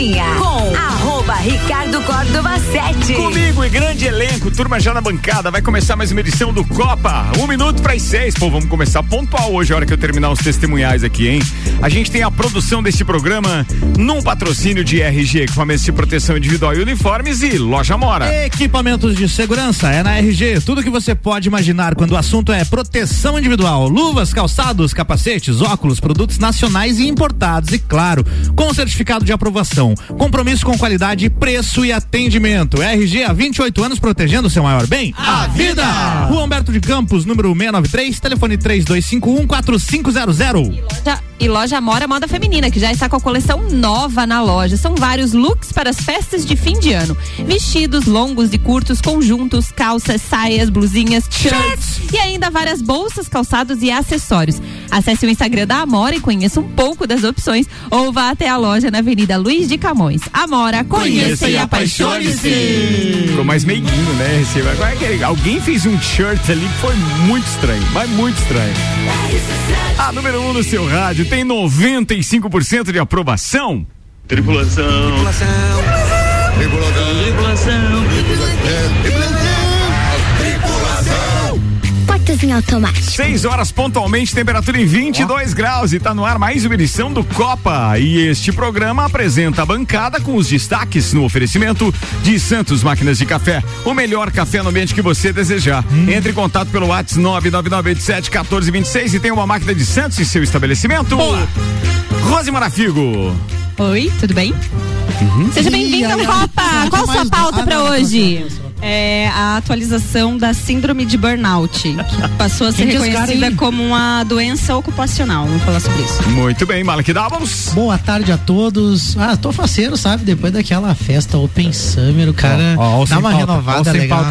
Cozinha com arroba Ricardo Córdova 7. Elenco, turma já na bancada. Vai começar mais uma edição do Copa. Um minuto para as seis. Pô, vamos começar pontual hoje, a hora que eu terminar os testemunhais aqui, hein? A gente tem a produção deste programa num patrocínio de RG, equipamentos de proteção individual e uniformes e loja Mora. Equipamentos de segurança é na RG. Tudo que você pode imaginar quando o assunto é proteção individual. Luvas, calçados, capacetes, óculos, produtos nacionais e importados. E claro, com certificado de aprovação. Compromisso com qualidade, preço e atendimento. RG há 28 anos protegendo o seu maior bem? A vida! Rua Humberto de Campos, número 693, telefone 3251 4500. Loja, e loja Mora Moda Feminina, que já está com a coleção nova na loja. São vários looks para as festas de fim de ano: vestidos longos e curtos, conjuntos, calças, saias, blusinhas, shirts e ainda várias bolsas, calçados e acessórios. Acesse o Instagram da Amora e conheça um pouco das opções ou vá até a loja na Avenida Luiz de Camões. Amora, conheça, e apaixone-se. Ficou mais meiguinho, né? Vai- Alguém fez um shirt ali que foi muito estranho, mas muito estranho. A número 1 um no seu rádio tem 95% de aprovação. Tripulação. Em automático. 6 horas pontualmente, temperatura em 22 graus e tá no ar mais uma edição do Copa. E este programa apresenta a bancada com os destaques no oferecimento de Santos Máquinas de Café. O melhor café no ambiente que você desejar. Entre em contato pelo WhatsApp 999871426 e tem uma máquina de Santos em seu estabelecimento. Boa. Rose Marafigo. Oi, tudo bem? Seja bem-vindo ao Copa. Qual a sua pauta para hoje? É a atualização da síndrome de burnout, que passou a ser Quem reconhecida como uma doença ocupacional. Vamos falar sobre isso. Muito bem, Malek Davos. Boa tarde a todos. Ah, tô faceiro, sabe? Depois daquela festa Open Summer, o cara Ó, ó, o dá uma pauta, ó, o renovada legal.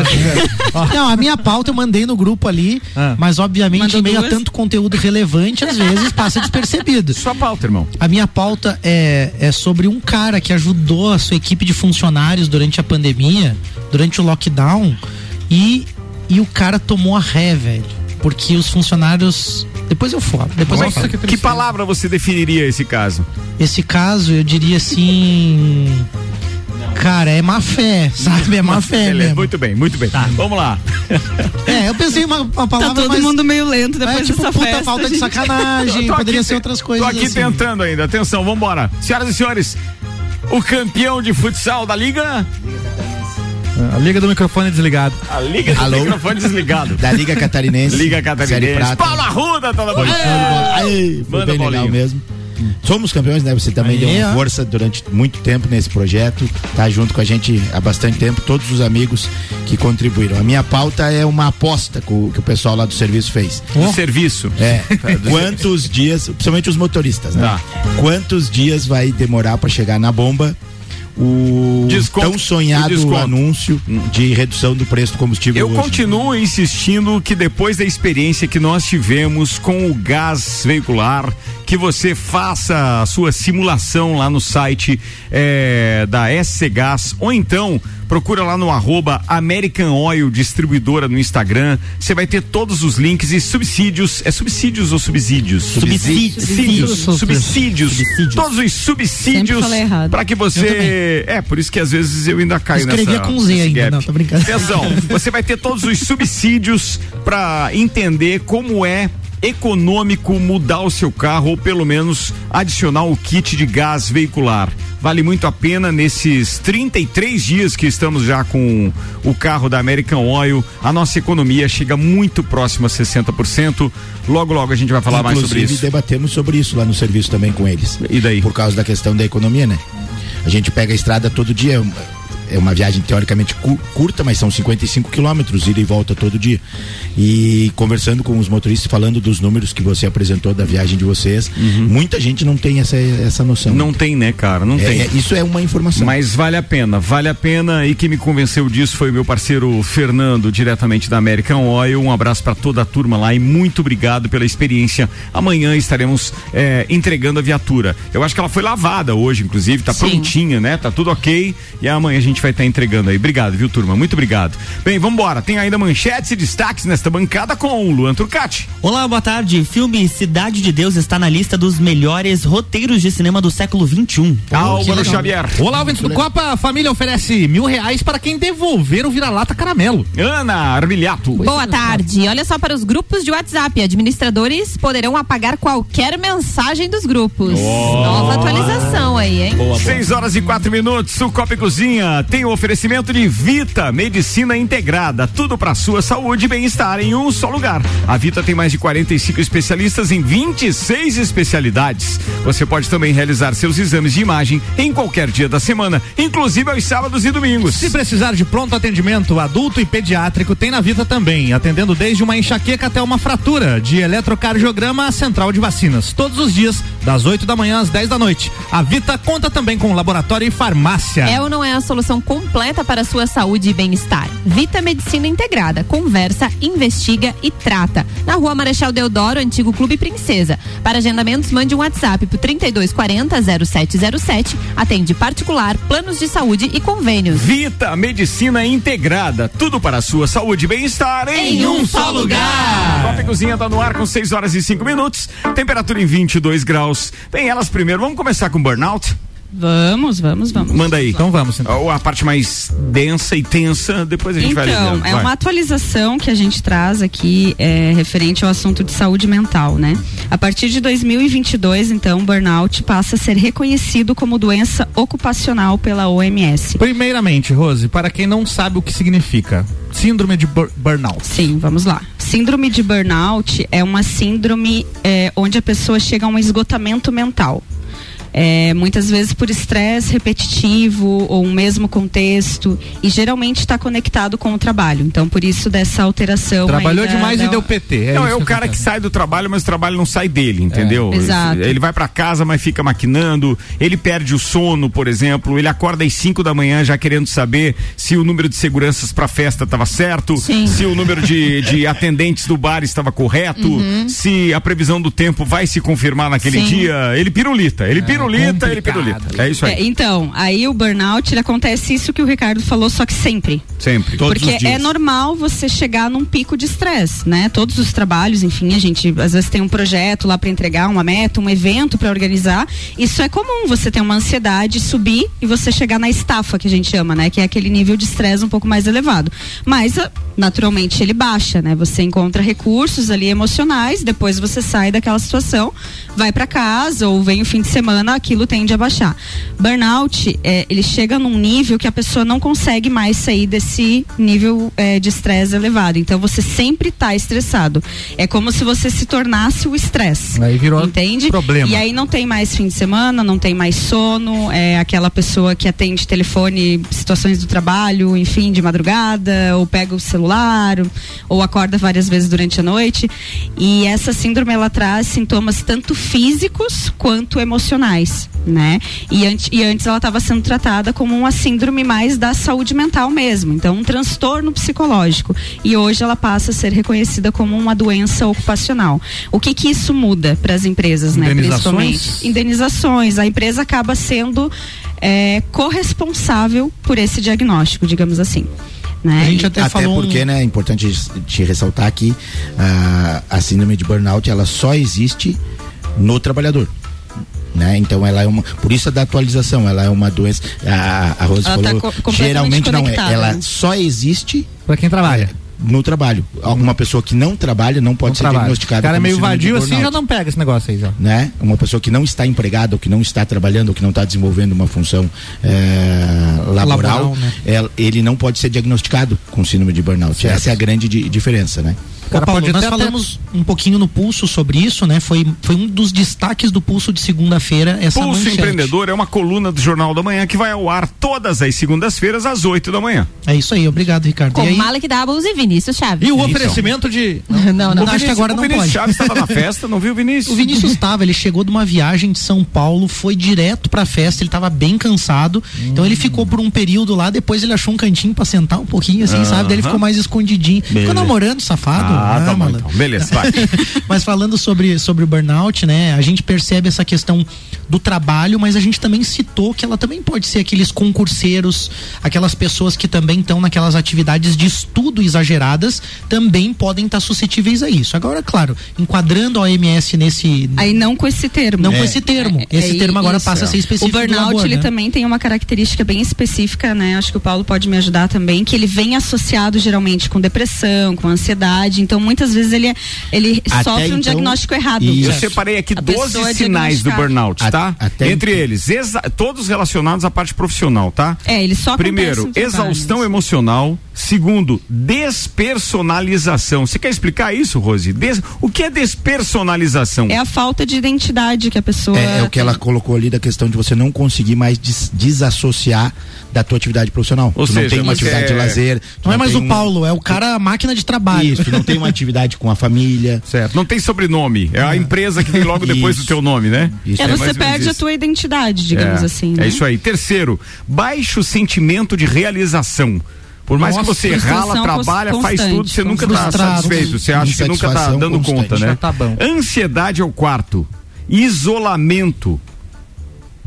Ó. Não, a minha pauta eu mandei no grupo ali, Ah. mas obviamente Mandou em meio a duas? tanto conteúdo relevante, às vezes passa despercebido. Sua pauta, irmão. A minha pauta é, é sobre um cara que ajudou a sua equipe de funcionários durante a pandemia, durante o lockdown, e, e o cara tomou a ré, velho. Porque os funcionários. Depois eu falo. Depois eu Nossa, falo. que, que palavra você definiria esse caso? Esse caso, eu diria assim. Cara, é má fé, sabe? É má fé Beleza, mesmo. Muito bem, muito bem. Vamos lá. É, eu pensei uma, uma Tá palavra todo mais. mundo meio lento é, depois tipo, dessa puta festa. falta de gente. sacanagem, Tô poderia aqui ser outras coisas. Tô aqui assim. tentando ainda. Atenção, vambora. Senhoras e senhores, o campeão de futsal da Liga. A liga do microfone desligado. A Liga do Alô? microfone desligado. Da Liga Catarinense. Liga Série Catarinense. Prata. Paulo Arruda tá na bola. Foi bem legal mesmo. Somos campeões, né? Você também Aí, deu uma força durante muito tempo nesse projeto, tá junto com a gente há bastante tempo, todos os amigos que contribuíram. A minha pauta é uma aposta que o, que o pessoal lá do serviço fez. Do serviço. É, quantos dias, principalmente os motoristas, né? Tá. Quantos dias vai demorar para chegar na bomba o Desconto. tão sonhado desconto. anúncio de redução do preço do combustível Eu hoje? continuo insistindo que depois da experiência que nós tivemos com o gás veicular, que você faça a sua simulação lá no site eh, da SC Gás, ou então procura lá no arroba American Oil Distribuidora no Instagram. Você vai ter todos os links e subsídios. É subsídios ou subsídios? Subsídios. Subsídios. Subsídios. Subsídios. Todos os subsídios para que Eu você. É, por isso que às vezes eu ainda caio Escrevia nessa. com Z ainda, gap. não, tô brincando. Atenção, você vai ter todos os subsídios para entender como é econômico mudar o seu carro ou pelo menos adicionar o kit de gás veicular. Vale muito a pena nesses 33 dias que estamos já com o carro da American Oil. A nossa economia chega muito próximo a 60%. Logo, logo a gente vai falar mais sobre Inclusive, isso. debatemos sobre isso lá no serviço também com eles. E daí? Por causa da questão da economia, né? A gente pega a estrada todo dia. É uma- É viagem teoricamente cu- curta, mas são 55 quilômetros, ida e volta todo dia. E conversando com os motoristas, falando dos números que você apresentou da viagem de vocês, muita gente não tem essa, essa noção. Uhum. Não tem, né, cara? Não É, tem. é, isso é uma informação. Mas vale a pena, vale a pena. E quem me convenceu disso foi o meu parceiro Fernando, diretamente da American Oil. Um abraço para toda a turma lá e muito obrigado pela experiência. Amanhã estaremos eh, entregando a viatura. Eu acho que ela foi lavada hoje, inclusive, tá Sim. prontinha, né? Tá tudo ok. E amanhã a gente gente vai estar entregando aí. Obrigado, viu, turma? Muito obrigado. Bem, vamos embora. Tem ainda manchetes e destaques nesta bancada com o Luan Turcati. Olá, boa tarde. Filme Cidade de Deus está na lista dos melhores roteiros de cinema do século. XXI. Álvaro Xavier. Olá, ouvintes do Copa. A família oferece mil reais para quem devolver o vira-lata caramelo. Ana Armiliato. Boa tarde. Olha só para os grupos de WhatsApp. Administradores poderão apagar qualquer mensagem dos grupos. Nova atualização aí, hein? 6 horas e quatro minutos. O Copa e Cozinha tem o oferecimento de Vita Medicina Integrada. Tudo para sua saúde e bem-estar em um só lugar. A Vita tem mais de 45 especialistas em 26 especialidades. Você pode também realizar seus exames de imagem em qualquer dia da semana, inclusive aos sábados e domingos. Se precisar de pronto atendimento adulto e pediátrico, tem na Vita também, atendendo desde uma enxaqueca até uma fratura, de eletrocardiograma a central de vacinas, todos os dias, das 8 da manhã às 10 da noite. A Vita conta também com laboratório e farmácia. É ou não é a solução completa para a sua saúde e bem-estar? Vita Medicina Integrada. Conversa, investiga e trata. Na rua Marechal Deodoro, antigo Clube Princesa. Para agendamentos, mande um WhatsApp pro 3240 0707. Atende particular, planos de saúde e convênios. Vita Medicina Integrada. Tudo para a sua saúde e bem-estar em, Em um só lugar. E Cozinha tá no ar com 6 horas e 5 minutos. Temperatura em 22 graus. Bem, elas primeiro. Vamos começar com burnout? Vamos, vamos, vamos. Manda aí. Então vamos, então. Ou a parte mais densa e tensa, depois a gente vai Então, é Vai. uma atualização que a gente traz aqui é, referente ao assunto de saúde mental, né? A partir de 2022, então, o burnout passa a ser reconhecido como doença ocupacional pela OMS. Primeiramente, Rose, para quem não sabe o que significa, síndrome de bur- burnout. Sim, vamos lá. Síndrome de burnout é uma síndrome é, onde a pessoa chega a um esgotamento mental. É, muitas vezes por estresse repetitivo ou um mesmo contexto e geralmente está conectado com o trabalho. Então, por isso dessa alteração. Trabalhou demais da- e deu PT. não, isso é o cara que sai do trabalho, mas o trabalho não sai dele, entendeu? É, exato. Ele vai pra casa, mas fica maquinando, ele perde o sono, por exemplo, ele acorda às 5 da manhã já querendo saber se o número de seguranças pra festa estava certo, Sim. se o número de, de atendentes do bar estava correto, se a previsão do tempo vai se confirmar naquele Sim. dia. Ele pirulita, ele pirulita, ele complicado. pirulita. É isso aí. É, então, aí o burnout ele acontece isso que o Ricardo falou, só que sempre. Sempre. Porque é normal você chegar num pico de estresse, né? Todos os trabalhos, enfim, a gente às vezes tem um projeto lá para entregar, uma meta, um evento para organizar. Isso é comum, você ter uma ansiedade subir e você chegar na estafa que a gente chama, né? Que é aquele nível de estresse um pouco mais elevado. Mas ah, naturalmente ele baixa, né? Você encontra recursos ali emocionais, depois você sai daquela situação, vai para casa ou vem o fim de semana, aquilo tende a baixar. Burnout, é, ele chega num nível que a pessoa não consegue mais sair desse nível é, de estresse elevado. Então você sempre está estressado. É como se você se tornasse o estresse. Aí virou Entende? problema. E aí não tem mais fim de semana, não tem mais sono, é aquela pessoa que atende telefone, situações do trabalho, enfim, de madrugada, ou pega o celular, ou acorda várias vezes durante a noite. E essa síndrome ela traz sintomas tanto físicos quanto emocionais, né? E, ante- e antes ela estava sendo tratada como uma síndrome mais da saúde mental mesmo, então um transtorno psicológico. E hoje ela passa a ser reconhecida como uma doença ocupacional. O que que isso muda para as empresas, né? Indenizações? Principalmente indenizações. A empresa acaba sendo é, corresponsável por esse diagnóstico, digamos assim. Né? A gente até, Até falou. um- porque, né, é importante te ressaltar que ah, a síndrome de burnout ela só existe no trabalhador. Né? Então ela é uma. Por isso a da atualização, ela é uma doença. A, a Rose Ela tá falou. co- completamente geralmente não é. Ela né? só existe Pra quem trabalha. no trabalho. Alguma pessoa que não trabalha não pode Não ser trabalha. diagnosticada. O cara é meio vadio assim, já não pega esse negócio aí já. né? Uma pessoa que não está empregada, ou que não está trabalhando, ou que não está desenvolvendo uma função eh, laboral, Laboral, né? el- ele não pode ser diagnosticado com síndrome de burnout. Essa é a grande di- diferença, né? O cara Ô, Paulo, pode nós até- falamos um pouquinho no pulso sobre isso, né? Foi, foi um dos destaques do pulso de segunda-feira essa Pulso manchete. Empreendedor é uma coluna do Jornal da Manhã que vai ao ar todas as segundas-feiras às 8 da manhã. É isso aí, obrigado, Ricardo. Com e aí, Malek Doubles e Vinícius Chaves. E o oferecimento de. Não, não, o não. acho que Vinícius, agora o não Vinícius pode. Chaves estava na festa, não viu o Vinícius? O Vinícius estava, ele chegou de uma viagem de São Paulo, foi direto pra festa, ele tava bem cansado. Então ele ficou por um período lá, depois ele achou um cantinho pra sentar um pouquinho, assim, sabe? Daí ele ficou mais escondidinho. Ficou namorando, safado. Ah, tá bom, malandro. então. Beleza, vai. Mas falando sobre, sobre o burnout, né? A gente percebe essa questão do trabalho, mas a gente também citou que ela também pode ser aqueles concurseiros, aquelas pessoas que também estão naquelas atividades de estudo exageradas, também podem estar suscetíveis a isso. Agora, claro, enquadrando a OMS nesse. Aí não com esse termo. Não com esse termo. esse termo agora isso. passa a ser específico. O burnout, labor, ele né? também tem uma característica bem específica, né? Acho que o Paulo pode me ajudar também, que ele vem associado geralmente com depressão, com ansiedade. Então, muitas vezes ele, ele Até sofre um então, diagnóstico errado. Eu Isso. separei aqui A 12 pessoa é sinais do burnout, A- tá? até Entre então. eles, exa- todos relacionados à parte profissional, tá? É, ele só Primeiro, exaustão emocional. Segundo, despersonalização. Você quer explicar isso, Rose? Des- O que é despersonalização? É a falta de identidade que a pessoa. É, é o que ela colocou ali da questão de você não conseguir mais des- desassociar da tua atividade profissional. Ou tu seja, não tem uma atividade de é- lazer. tu Não é mais o um- Paulo, é o cara a máquina de trabalho. Isso, tu não tem uma atividade com a família. Certo. Não tem sobrenome. É a empresa que vem logo depois do teu nome, né? Isso É, mais você perde a tua identidade, digamos é, assim. É né? isso aí. Terceiro, baixo sentimento de realização. Por mais Nossa, que você rala, trabalha, faz tudo, você nunca está satisfeito. Você acha que nunca está dando constante. conta, né? Tá bom. Ansiedade é o quarto. Isolamento.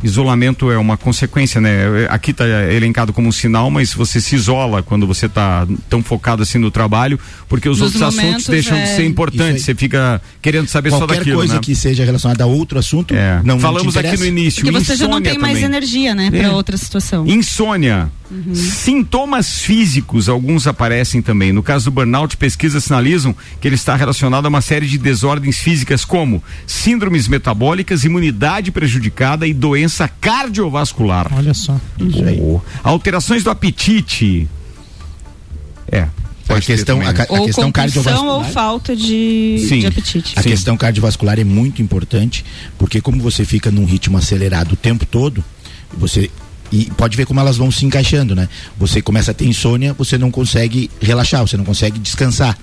Isolamento é uma consequência, né? Aqui está elencado como um sinal, mas você se isola quando você está tão focado assim no trabalho, porque os Nos outros assuntos deixam de é. ser importantes. Isso aí. Você fica querendo saber só Qualquer daquilo, coisa né? que seja relacionada a outro assunto, É. não, não Falamos aqui interessa. no início. Porque você já não insônia tem mais também. energia, né, É. pra outra situação. Insônia. Sintomas físicos, alguns aparecem também. No caso do burnout, pesquisas sinalizam que ele está relacionado a uma série de desordens físicas, como síndromes metabólicas, imunidade prejudicada e doença cardiovascular. Olha só. Oh. Alterações do apetite. É. A questão, também, a, né? a ou questão cardiovascular. ou falta de, Sim. de apetite. A Sim. questão cardiovascular é muito importante, porque como você fica num ritmo acelerado o tempo todo, você e pode ver como elas vão se encaixando, né? Você começa a ter insônia, você não consegue relaxar, você não consegue descansar.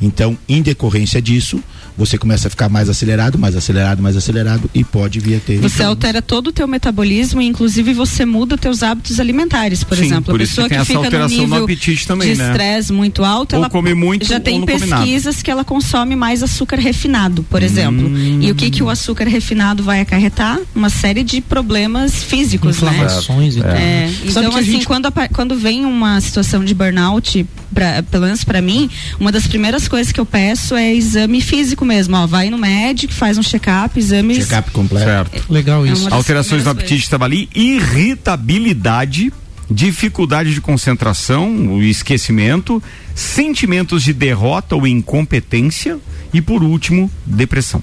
Então, em decorrência disso, você começa a ficar mais acelerado, mais acelerado, mais acelerado e pode vir a ter. Você altera todo o teu metabolismo e inclusive você muda teus hábitos alimentares, por Sim, exemplo. por a pessoa que que, fica no alteração no nível apetite também, de né? estresse muito alto, Ou ela come muito já ou tem não come nada. pesquisas que ela consome mais açúcar refinado, por exemplo. Hum. E o que que o açúcar refinado vai acarretar? Uma série de problemas físicos, né? Inflamações e tudo. É, Sabe então, assim, gente- quando, quando vem uma situação de burnout, pra, pelo menos pra mim, uma das primeiras coisas que eu peço é exame físico mesmo. Ó, vai no médico, faz um check-up, exames. Check-up completo. Certo. Legal É isso. das Alterações no apetite estava ali, irritabilidade, dificuldade de concentração, o esquecimento, sentimentos de derrota ou incompetência e por último, depressão.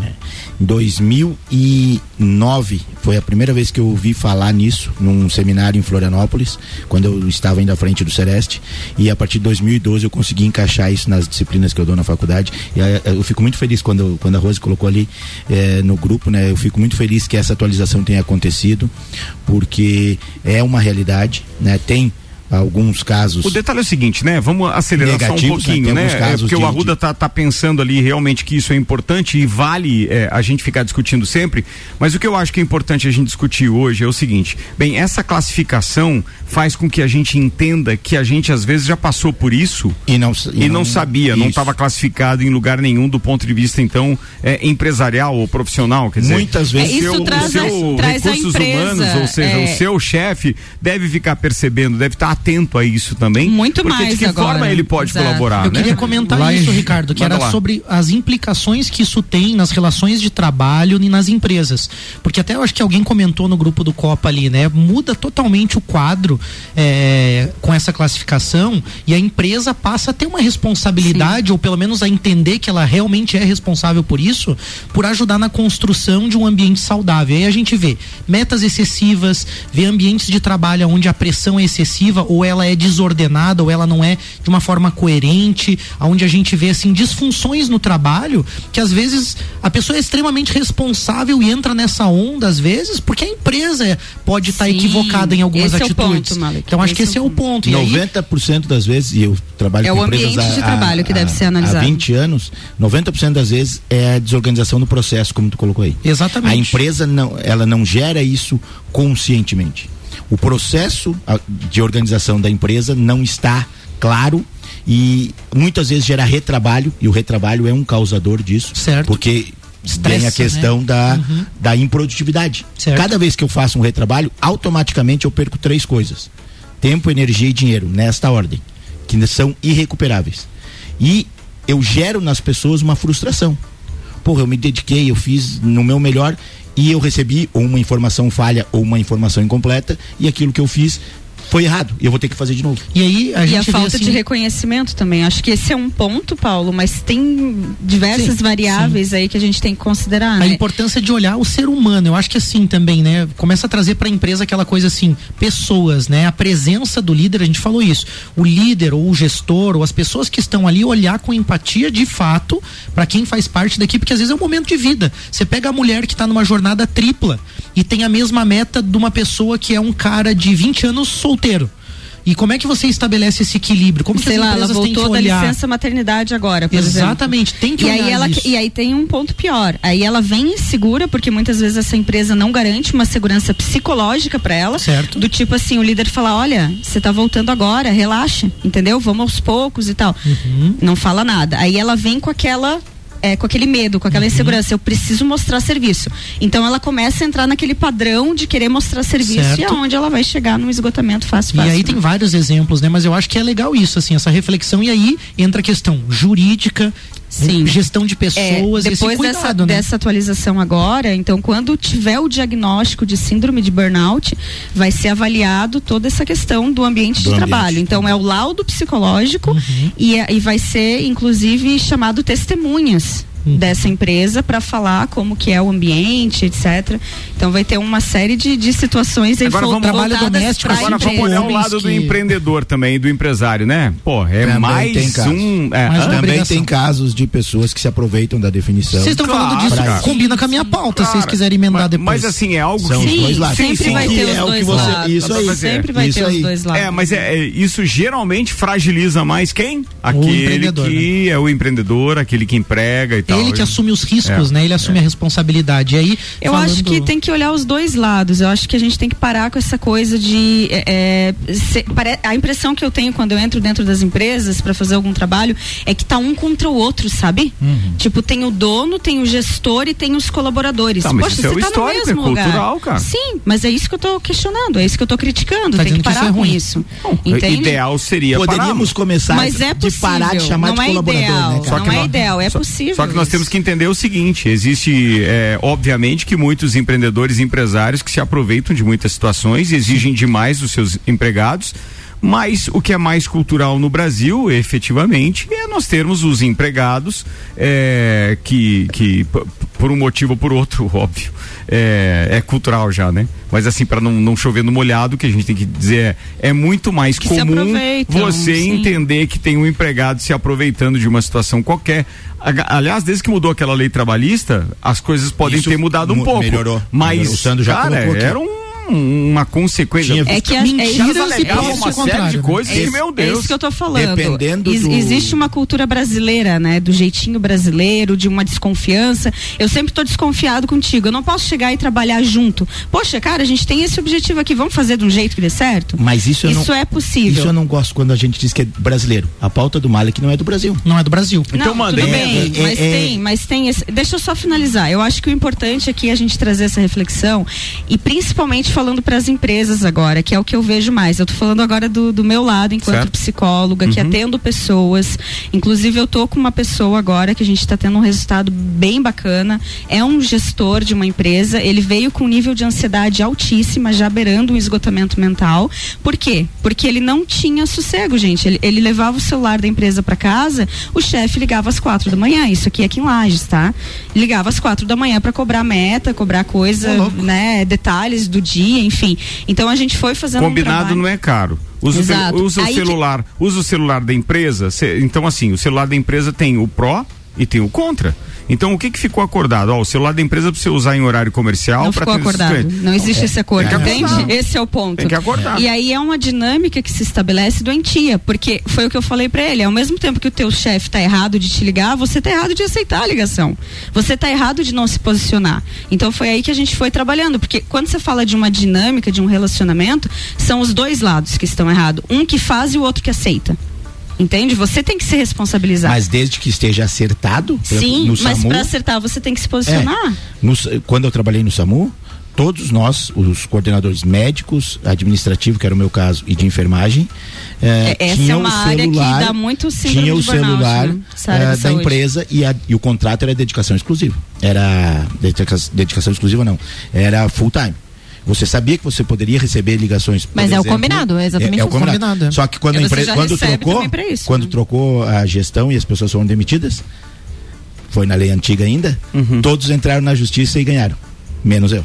Em 2009 foi a primeira vez que eu ouvi falar nisso num seminário em Florianópolis, quando eu estava ainda à frente do Celeste, e a partir de 2012 eu consegui encaixar isso nas disciplinas que eu dou na faculdade. E eh, eu fico muito feliz quando, quando a Rose colocou ali eh, no grupo, né? Eu fico muito feliz que essa atualização tenha acontecido, porque é uma realidade, né? Tem alguns casos. O detalhe é o seguinte, né? Vamos acelerar só um né? pouquinho, né? alguns É porque o de- Arruda tá, tá pensando ali realmente que isso é importante e vale é, a gente ficar discutindo sempre. Mas o que eu acho que é importante a gente discutir hoje é o seguinte: bem, essa classificação faz com que a gente entenda que a gente às vezes já passou por isso E não, e, não, sabia, não Isso. estava classificado em lugar nenhum do ponto de vista então é, empresarial ou profissional, quer dizer, Muitas vezes- o É, seu, isso o traz seu a- traz a recursos empresa, humanos, ou seja, é. o seu chefe deve ficar percebendo, deve estar atento a isso também. Muito porque mais de que agora. forma ele pode Exato. colaborar, Eu né? queria comentar Lá em- isso, Ricardo, que Manda era lá. sobre as implicações que isso tem nas relações de trabalho e nas empresas. Porque até eu acho que alguém comentou no grupo do Copa ali, né? Muda totalmente o quadro é, com essa classificação e a empresa passa a ter uma responsabilidade, ou pelo menos a entender que ela realmente é responsável por isso, por ajudar na construção de um ambiente saudável. Aí a gente vê metas excessivas, vê ambientes de trabalho onde a pressão é excessiva, ou ela é desordenada, ou ela não é de uma forma coerente, onde a gente vê assim disfunções no trabalho, que às vezes a pessoa é extremamente responsável e entra nessa onda às vezes, porque a empresa é- pode estar Sim, equivocada em algumas esse é o atitudes. ponto, Malek, então acho que esse esse é é o o ponto. E aí, 90% das vezes, e eu trabalho É com o ambiente há- de trabalho que há- deve ser Há analisado. 20 anos, 90% das vezes é a desorganização do processo, como tu colocou aí. Exatamente. A empresa não, ela não gera isso conscientemente. O processo de organização da empresa não está claro e muitas vezes gera retrabalho e o retrabalho é um causador disso. Certo. Porque Estressa, tem a questão né? da, Uhum. da improdutividade. Certo. Cada vez que eu faço um retrabalho, automaticamente eu perco três coisas: tempo, energia e dinheiro, nesta ordem, que são irrecuperáveis. E eu gero nas pessoas uma frustração. Porra, eu me dediquei, eu fiz no meu melhor e eu recebi ou uma informação falha ou uma informação incompleta e aquilo que eu fiz foi errado e eu vou ter que fazer de novo. E aí a e gente a falta assim, de reconhecimento também. Acho que esse é um ponto, Paulo, mas tem diversas Sim, variáveis aí que a gente tem que considerar, a né? importância de olhar o ser humano. Eu acho que assim também, né? Começa a trazer para a empresa aquela coisa assim, pessoas, né? A presença do líder, a gente falou isso. O líder ou o gestor ou as pessoas que estão ali olhar com empatia de fato para quem faz parte da equipe, porque às vezes é um momento de vida. Você pega a mulher que está numa jornada tripla e tem a mesma meta de uma pessoa que é um cara de 20 anos solteiro. E como é que você estabelece esse equilíbrio? Como que Sei as lá, ela que voltou da licença maternidade agora, por exemplo. Exatamente, tem que E olhar aí, ela, isso. e aí tem um ponto pior. Aí ela vem insegura, porque muitas vezes essa empresa não garante uma segurança psicológica para ela. Certo. Do tipo assim, o líder fala: olha, você tá voltando agora, relaxa, entendeu? Vamos aos poucos e tal. Uhum. Não fala nada. Aí ela vem com aquela. É, com aquele medo, com aquela Uhum. insegurança, eu preciso mostrar serviço. Então ela começa a entrar naquele padrão de querer mostrar serviço Certo. e aonde ela vai chegar num esgotamento fácil, E fácil. aí né? tem vários exemplos, né? Mas eu acho que é legal isso, assim, essa reflexão. E aí entra a questão jurídica, Sim. gestão de pessoas, É, esse depois cuidado, dessa, né? dessa atualização agora, então quando tiver o diagnóstico de síndrome de burnout, vai ser avaliado toda essa questão do ambiente Do de ambiente. trabalho. Então é o laudo psicológico Uhum. e, é- e vai ser inclusive chamado testemunhas. Dessa empresa para falar como que é o ambiente, etc. Então vai ter uma série de, de situações aí Agora vamos- trabalho doméstico, Agora vamos empresa. olhar o lado do empreendedor também, do empresário, né? Pô, é Também mais casos. um. É, Mais uma Também obrigação. tem casos de pessoas que se aproveitam da definição. Vocês estão falando Claro, disso, cara. combina com a minha pauta, se vocês quiserem emendar mas, depois. Mas assim, é algo São que. os dois lados. sempre sim, vai sim. ter que os é o que dois você- lados. isso aí. Sempre vai Isso ter aí. os dois lados. É, mas é, é, isso geralmente fragiliza mais quem? Aquele empreendedor, que é o empreendedor, aquele que emprega e tal. Ele que assume os riscos, É, né? Ele assume a responsabilidade. E aí, Eu falando- acho que tem que olhar os dois lados. Eu acho que a gente tem que parar com essa coisa de. é, é, se- pare- a impressão que eu tenho quando eu entro dentro das empresas para fazer algum trabalho é que tá um contra o outro, sabe? Uhum. Tipo, tem o dono, tem o gestor e tem os colaboradores. Tá, mas Poxa, isso é o tá histórico, no é mesmo lugar. cultural, cara. Sim, mas é isso que eu tô questionando, é isso que eu tô criticando. Tá tem que dizendo que isso parar é com isso. O Entende? ideal seria Poderíamos parar. começar Mas é de possível. parar de chamar não de é colaborador, ideal, né, cara? Não é ideal, é só- possível. Só que nós temos que entender o seguinte: existe, é, obviamente, que muitos empreendedores e empresários que se aproveitam de muitas situações e exigem demais dos seus empregados. Mas o que é mais cultural no Brasil, efetivamente, é nós termos os empregados é, que, que por um motivo ou por outro, óbvio, é, é cultural já, né? Mas assim, para não, não chover no molhado, o que a gente tem que dizer é, é muito mais Que comum você sim. entender que tem um empregado se aproveitando de uma situação qualquer. Aliás, desde que mudou aquela lei trabalhista, as coisas podem Isso ter mudado um pouco. melhorou. Mas, Melhorou. Já cara, era um- uma consequência. Tinha É que a- é Mentiras isso- alegavam postos uma série de né? coisas que, meu É Deus. isso que eu tô falando. Dependendo Ex- do- Existe uma cultura brasileira, né? Do jeitinho brasileiro, de uma desconfiança. Eu sempre tô desconfiado contigo. Eu não posso chegar e trabalhar junto. Poxa, cara, a gente tem esse objetivo aqui. Vamos fazer de um jeito que dê certo? Mas isso eu Isso não, é possível. Isso eu não gosto quando a gente diz que é brasileiro. A pauta do Malek não é do Brasil. Não é do Brasil. Então não, manda, tudo é, bem, é, mas é- tem, mas tem esse, deixa eu só finalizar. Eu acho que o importante aqui é a gente trazer essa reflexão e principalmente falando para as empresas agora, que é o que eu vejo mais. Eu tô falando agora do, do meu lado enquanto Certo. psicóloga, que Uhum. atendo pessoas. Inclusive eu tô com uma pessoa agora que a gente está tendo um resultado bem bacana. É um gestor de uma empresa. Ele veio com um nível de ansiedade altíssima, já beirando um esgotamento mental. Por quê? Porque ele não tinha sossego, gente. Ele, ele levava o celular da empresa para casa, o chefe ligava às quatro da manhã. Isso aqui é aqui em Lages, tá? Ligava às quatro da manhã para cobrar meta, cobrar coisa, né? Detalhes do dia, enfim. Então a gente foi fazendo um Combinado trabalho. não é caro. Usa, o, Exato. usa o Aí que- celular, usa o celular da empresa. cê- então assim, o celular da empresa tem o pró e tem o contra. Então o que que ficou acordado? Ó, o celular da empresa é pra você usar em horário comercial Não ficou acordado. Não existe esse acordo, entende? Esse é o ponto. Tem que acordar. E aí é uma dinâmica que se estabelece doentia, porque foi o que eu falei pra ele, ao mesmo tempo que o teu chefe tá errado de te ligar, você tá errado de aceitar a ligação. Você tá errado de não se posicionar. Então foi aí que a gente foi trabalhando, porque quando você fala de uma dinâmica, de um relacionamento, são os dois lados que estão errados. Um que faz e o outro que aceita. Entende? Você tem que se responsabilizar. Mas desde que esteja acertado, Sim, no mas para acertar você tem que se posicionar. no s- quando eu trabalhei no SAMU, todos nós, os coordenadores médicos, administrativo, que era o meu caso, e de enfermagem, eh, É, essa tinha é o uma área que celular, dá muito tinha o burnout, celular né? Eh, da empresa e, a- e o contrato era dedicação exclusiva. Era dedica- dedicação exclusiva não, era full time. Você sabia que você poderia receber ligações. Mas é o combinado, é exatamente é, é o combinado. Combinado. Só que quando a já quando trocou, isso, quando né? trocou a gestão e as pessoas foram demitidas, foi na lei antiga ainda, Uhum. todos entraram na justiça e ganharam, menos eu.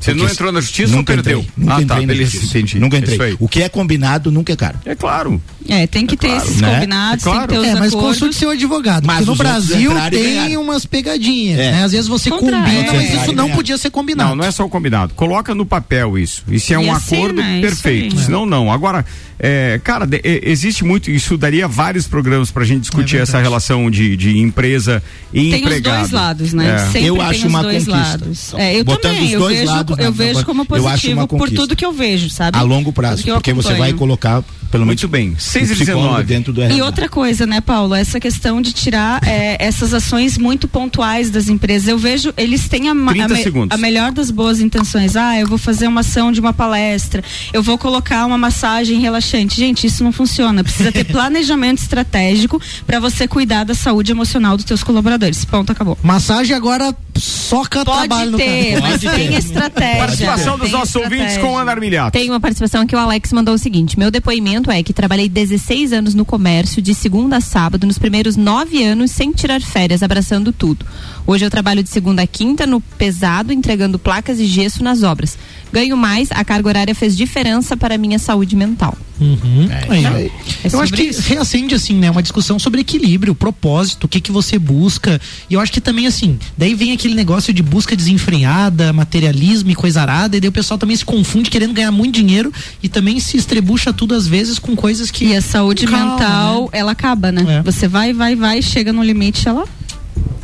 Você não entrou na justiça ou nunca perdeu? Entrei, nunca ah, entrei tá, beleza, entendi. Nunca É entrei. o que é combinado nunca é caro. É claro. É, tem que ter claro, esses né? combinados, É tem que ter claro. os É, mas acordos. consulte seu advogado. Mas porque no Brasil tem umas pegadinhas. É. né? Às vezes você Contra- combina, é, mas é, isso é, não é. podia ser combinado. Não, não é só o combinado. Coloca no papel isso. Isso é E um acordo é perfeito. Senão, não. Agora, é, cara, de- é, existe muito. Isso daria vários programas pra gente discutir É essa relação de, de empresa e Tem empregado. os dois lados, né? É. Sempre Eu tem acho os uma dois conquista. lados. É, eu Botando também, os eu dois vejo, lados eu na- vejo na- como eu acho positivo uma por tudo que eu vejo, sabe? A longo prazo, porque você vai colocar pelo menos Muito bem. o 6 e psicólogo 19. dentro do E RH. outra coisa, né, Paulo? Essa questão de tirar é, essas ações muito pontuais das empresas. Eu vejo, eles têm a, ma- 30 a, me- a melhor das boas intenções. Ah, eu vou fazer uma ação de uma palestra, eu vou colocar uma massagem relaxante. Gente, isso não funciona. Precisa ter planejamento estratégico para você cuidar da saúde emocional dos teus colaboradores. Ponto, acabou. Massagem agora soca trabalho Pode no ter, cara. mas tem estratégia. Participação dos Tem nossos ouvintes estratégia. com Ana Armiliato. Tem uma participação que o Alex mandou o seguinte: meu depoimento é que trabalhei 16 anos no comércio, de segunda a sábado, nos primeiros nove anos, sem tirar férias, abraçando tudo. Hoje eu trabalho de segunda a quinta no pesado, entregando placas e gesso nas obras. Ganho mais, a carga horária fez diferença para a minha saúde mental. Uhum. Aí, ó. É eu acho que isso. reacende assim, né, uma discussão sobre equilíbrio, propósito, o que que você busca. E eu acho que também assim, daí vem aquele negócio de busca desenfreada, materialismo e coisa arada, e daí o pessoal também se confunde querendo ganhar muito dinheiro e também se estrebucha tudo às vezes com coisas que E a saúde calma, mental, né? ela acaba, né? É. Você vai, vai, vai, chega no limite, ela.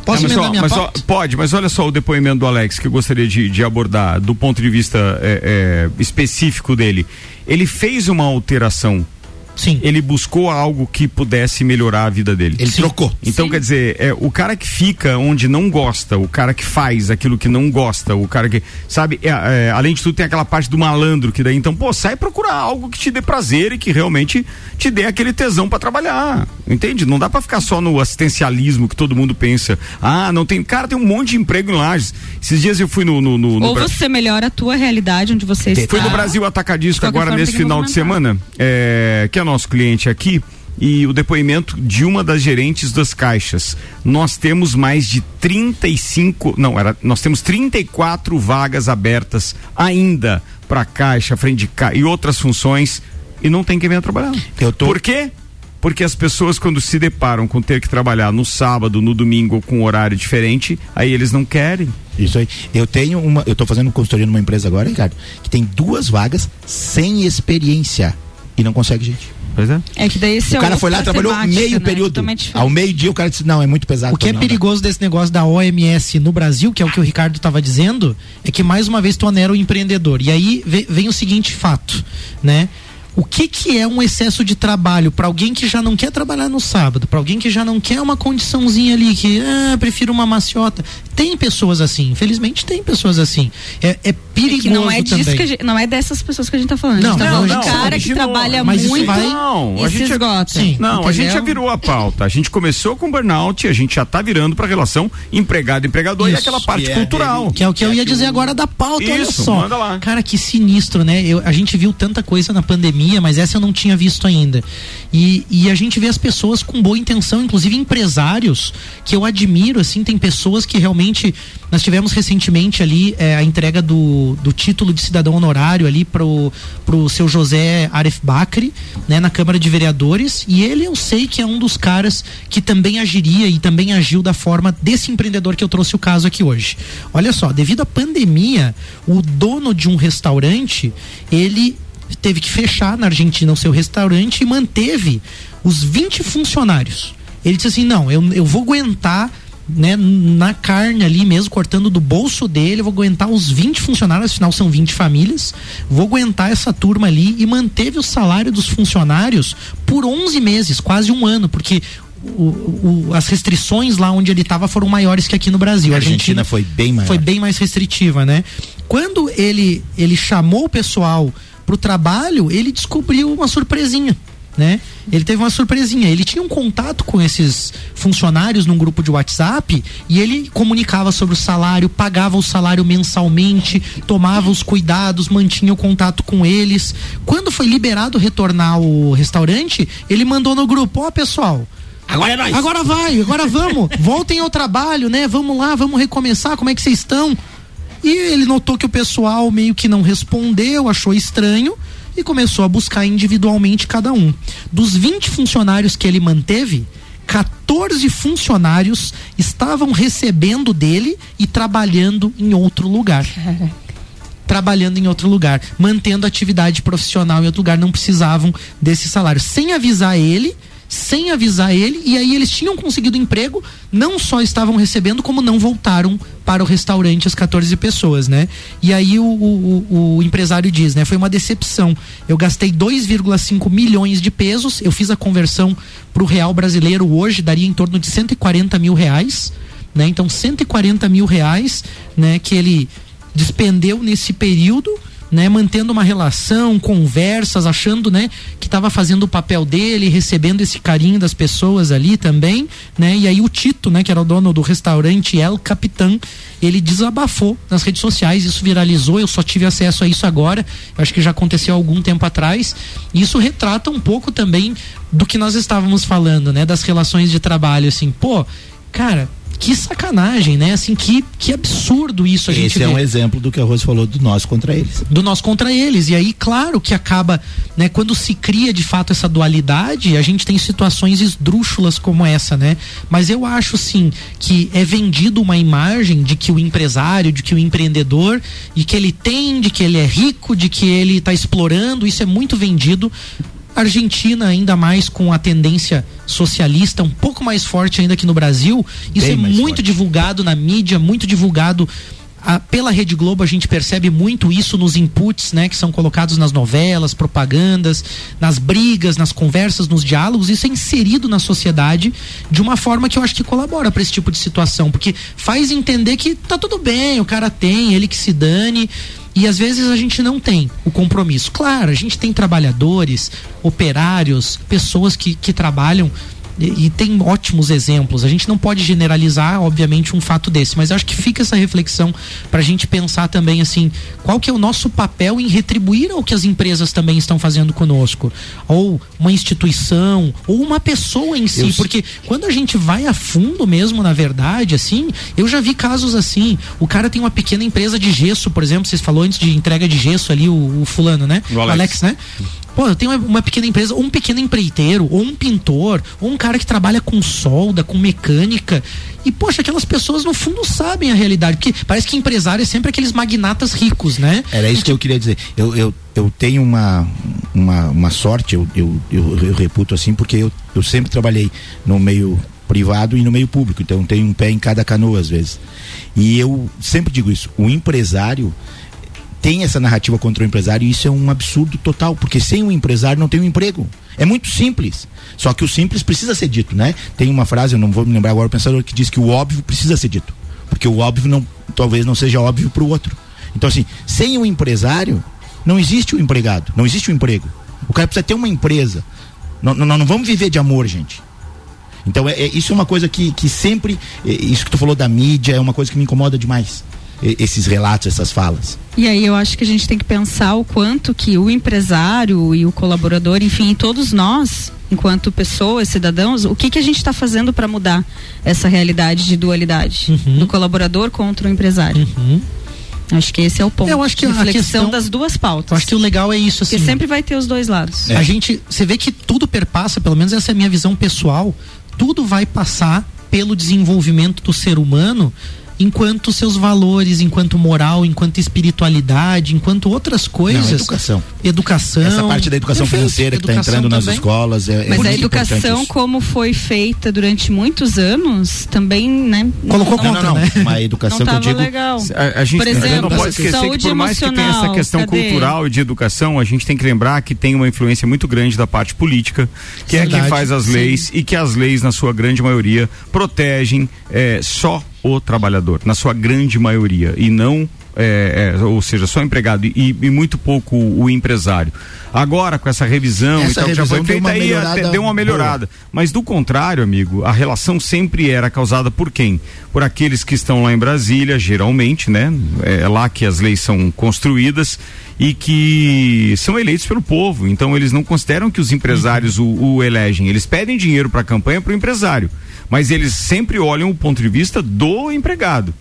Posso É, mas, emendar ó, minha mas, ó, pauta? pode, mas olha só o depoimento do Alex que eu gostaria de, de abordar do ponto de vista é, é, específico dele. Ele fez uma alteração. Sim. Ele buscou algo que pudesse melhorar a vida dele. Ele trocou. Então, quer dizer, é, o cara que fica onde não gosta, o cara que faz aquilo que não gosta, o cara que. Sabe, é, é, além de tudo, tem aquela parte do malandro que daí, então, pô, sai procurar algo que te dê prazer e que realmente te dê aquele tesão pra trabalhar. Entende? Não dá pra ficar só no assistencialismo que todo mundo pensa. Ah, não tem. Cara, tem um monte de emprego em lajes. Esses dias eu fui no. no, no- no Ou Bra- você melhora a tua realidade onde você está. Fui no Brasil qualquer agora nesse final de semana, é, que é nosso cliente aqui, e o depoimento de uma das gerentes das caixas. Nós temos mais de 35, não, era, nós temos 34 vagas abertas ainda para caixa, frente de caixa e outras funções e não tem quem venha trabalhar. Eu tô- Por quê? Porque as pessoas, quando se deparam com ter que trabalhar no sábado, no domingo ou com um horário diferente, aí eles não querem. Isso aí. Eu tenho uma, eu tô fazendo consultoria numa empresa agora, Ricardo, que tem duas vagas sem experiência e não consegue gente. Pois é. É que daí esse o é cara foi lá, outra trabalhou meio né? período. Ao meio-dia o cara disse: "Não, é muito pesado". O que é não dá." perigoso desse negócio da OMS no Brasil, que é o que o Ricardo estava dizendo, é que mais uma vez tu onera o empreendedor. E aí ve- vem o seguinte fato, né? O que que é um excesso de trabalho para alguém que já não quer trabalhar no sábado, para alguém que já não quer uma condiçãozinha ali que ah, prefiro uma maciota. Tem pessoas assim, infelizmente tem pessoas assim. É, é perigoso que não é disso também. que a gente, não é dessas pessoas que a gente tá falando. Não, a gente tá não, falando não, do cara a que trabalha mas isso muito vai- Não, a se gente- esgota. Sim. Não, a Entendeu? gente já virou a pauta. A gente começou com burnout e a gente já tá virando pra relação empregado-empregador e aquela parte Que é cultural. Que é o que eu ia dizer agora da pauta, olha Isso, só. manda lá. Cara, que sinistro, né? Eu- a gente viu tanta coisa na pandemia, mas essa eu não tinha visto ainda. E, e a gente vê as pessoas com boa intenção, inclusive empresários, que eu admiro, assim, tem pessoas que realmente. Nós tivemos recentemente ali é, a entrega do, do título de cidadão honorário ali pro, pro seu José Aref Bacri, né, na Câmara de Vereadores. E ele eu sei que é um dos caras que também agiria e também agiu da forma desse empreendedor que eu trouxe o caso aqui hoje. Olha só, devido à pandemia, o dono de um restaurante, ele teve que fechar na Argentina o seu restaurante e manteve os 20 funcionários. Ele disse assim: não, eu, eu vou aguentar né, na carne ali mesmo, cortando do bolso dele, vou aguentar os 20 funcionários, afinal são 20 famílias, vou aguentar essa turma ali e manteve o salário dos funcionários por 11 meses, quase um ano, porque o, o, as restrições lá onde ele estava foram maiores que aqui no Brasil. A Argentina, foi bem maior. Foi bem mais restritiva, né? Quando ele, ele chamou o pessoal pro trabalho, ele descobriu uma surpresinha. Né? Ele teve uma surpresinha. Ele tinha um contato com esses funcionários num grupo de WhatsApp e ele comunicava sobre o salário, pagava o salário mensalmente, tomava os cuidados, mantinha o contato com eles. Quando foi liberado retornar ao restaurante, ele mandou no grupo: Ó, oh, pessoal, Agora é nós. Agora vai, agora vamos. Voltem ao trabalho, né? Vamos lá, vamos recomeçar. Como é que vocês estão? E ele notou que o pessoal meio que não respondeu, achou estranho e começou a buscar individualmente cada um. Dos 20 funcionários que ele manteve, 14 funcionários estavam recebendo dele e trabalhando em outro lugar. Trabalhando em outro lugar, mantendo atividade profissional em outro lugar, não precisavam desse salário. Sem avisar ele, sem avisar ele, e aí eles tinham conseguido emprego, não só estavam recebendo, como não voltaram para o restaurante as 14 pessoas, né? E aí o, o, o empresário diz, né? Foi uma decepção. Eu gastei 2,5 milhões de pesos, eu fiz a conversão para o real brasileiro hoje, daria em torno de 140 mil reais, né? Então 140 mil reais, né? Que ele despendeu nesse período né, mantendo uma relação, conversas, achando, né, que estava fazendo o papel dele, recebendo esse carinho das pessoas ali também, né? E aí o Tito, né, que era o dono do restaurante El Capitão, ele desabafou nas redes sociais, isso viralizou, eu só tive acesso a isso agora, acho que já aconteceu algum tempo atrás. Isso retrata um pouco também do que nós estávamos falando, né, das relações de trabalho assim, pô, cara, que sacanagem, né? Assim, que, que absurdo isso a Esse gente é vê. um exemplo do que a Rose falou do nós contra eles. Do nós contra eles. E aí, claro que acaba, né? Quando se cria de fato essa dualidade, a gente tem situações esdrúxulas como essa, né? Mas eu acho sim que é vendido uma imagem de que o empresário, de que o empreendedor, de que ele tem, de que ele é rico, de que ele está explorando, isso é muito vendido. Argentina, ainda mais com a tendência socialista um pouco mais forte ainda que no Brasil, isso Bem é muito forte. divulgado na mídia, muito divulgado a- pela Rede Globo a gente percebe muito isso nos inputs, né, que são colocados nas novelas, propagandas, nas brigas, nas conversas, nos diálogos. Isso é inserido na sociedade de uma forma que eu acho que colabora para esse tipo de situação, porque faz entender que tá tudo bem, o cara tem, ele que se dane. E às vezes a gente não tem o compromisso. Claro, a gente tem trabalhadores, operários, pessoas que, que trabalham e, e tem ótimos exemplos. A gente não pode generalizar, obviamente, um fato desse, mas acho que fica essa reflexão para a gente pensar também assim, qual que é o nosso papel em retribuir ao que as empresas também estão fazendo conosco, ou uma instituição, ou uma pessoa em si, Eu- porque quando a gente vai a fundo mesmo, na verdade, assim, eu já vi casos assim. O cara tem uma pequena empresa de gesso, por exemplo, vocês falou antes de entrega de gesso ali, o, o fulano, né? O Alex. né? Pô, eu tenho uma, uma pequena empresa, ou um pequeno empreiteiro, ou um pintor, ou um cara que trabalha com solda, com mecânica. E, poxa, aquelas pessoas no fundo sabem a realidade. Porque parece que empresário é sempre aqueles magnatas ricos, né? Era isso que eu queria dizer. Eu, eu, eu tenho uma, uma, uma sorte, eu, eu, eu, eu reputo assim, porque eu, eu sempre trabalhei no meio privado e no meio público, então tenho um pé em cada canoa às vezes. E eu sempre digo isso, o empresário tem essa narrativa contra o empresário e isso é um absurdo total, porque sem o empresário não tem um emprego. É muito simples. Só que o simples precisa ser dito, né? Tem uma frase, eu não vou me lembrar agora, o pensador que diz que o óbvio precisa ser dito. Porque o óbvio não, talvez não seja óbvio para o outro. Então, assim, sem o empresário, não existe o empregado, não existe o emprego. O cara precisa ter uma empresa. Nós não, não vamos viver de amor, gente. Então, é, é- isso é uma coisa que, que sempre. é, isso que tu falou da mídia é uma coisa que me incomoda demais. Esses relatos, essas falas. E aí eu acho que a gente tem que pensar o quanto que o empresário e o colaborador, enfim, todos nós, enquanto pessoas, cidadãos, o que que a gente está fazendo para mudar essa realidade de dualidade do colaborador contra o empresário? Acho que esse é o ponto. Eu acho que a reflexão questão- das duas pautas. Eu acho que o legal é isso, assim. Porque sempre vai ter os dois lados. A gente, você vê que tudo perpassa, pelo menos essa é a minha visão pessoal, tudo vai passar pelo desenvolvimento do ser humano enquanto seus valores, enquanto moral, enquanto espiritualidade, enquanto outras coisas. Não, educação. Educação. Essa parte da educação Perfeito, financeira que está educação entrando nas também. escolas é, é Mas a muito educação, como foi feita durante muitos anos, também, né? Colocou não, Não, contra, não, não. né? Uma educação não que eu digo. legal. A, a gente Por a gente não exemplo, pode esquecer que saúde por mais que tenha essa questão cadê? cultural e de educação, a gente tem que lembrar que tem uma influência muito grande da parte política, que é quem Verdade, faz as sim. leis e que as leis, na sua grande maioria, protegem eh, só o trabalhador, na sua grande maioria, e não é, é, ou seja, só empregado e, e muito pouco o, empresário. Agora, com essa revisão Essa e tal, que já foi revisão feita aí, deu uma melhorada. Mas do contrário, amigo, a relação sempre era causada por quem? Por aqueles que estão lá em Brasília, geralmente, né? É lá que as leis são construídas e que são eleitos pelo povo. Então eles não consideram que os empresários o, o elegem. Eles pedem dinheiro para a campanha para o empresário, mas eles sempre olham o ponto de vista do empregado.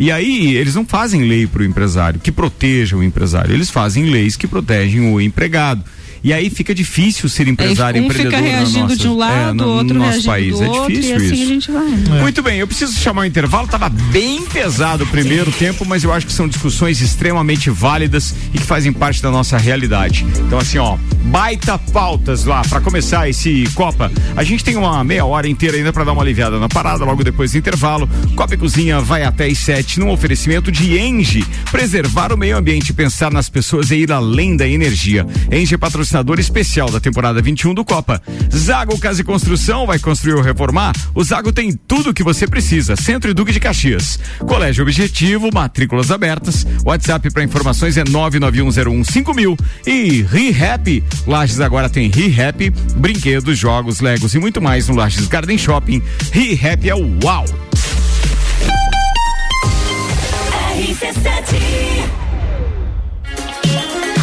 E aí, eles não fazem lei para o empresário, que proteja o empresário. Eles fazem leis que protegem o empregado. E aí fica difícil ser empresário e um empreendedor fica reagindo nossa, de um lado, é, no, outro no nosso país. do é outro, difícil e assim isso. a gente vai. Muito bem, eu preciso chamar o intervalo. Tava bem pesado o primeiro tempo, mas eu acho que são discussões extremamente válidas e que fazem parte da nossa realidade. Então, assim, ó, baita pautas lá para começar esse Copa. A gente tem uma meia hora inteira ainda para dar uma aliviada na parada, logo depois do intervalo. Copa e Cozinha vai até às sete num oferecimento de Enge. Preservar o meio ambiente, pensar nas pessoas e ir além da energia. Enge é patrocinador especial da temporada 21 do Copa. Zago Casa e Construção vai construir ou reformar? O Zago tem tudo o que você precisa. Centro e Duque de Caxias. Colégio Objetivo, matrículas abertas. WhatsApp para informações é 991015000 e ReHap. Lages agora tem ReHap, brinquedos, jogos, legos e muito mais no Lages Garden Shopping. ReHap é o uau.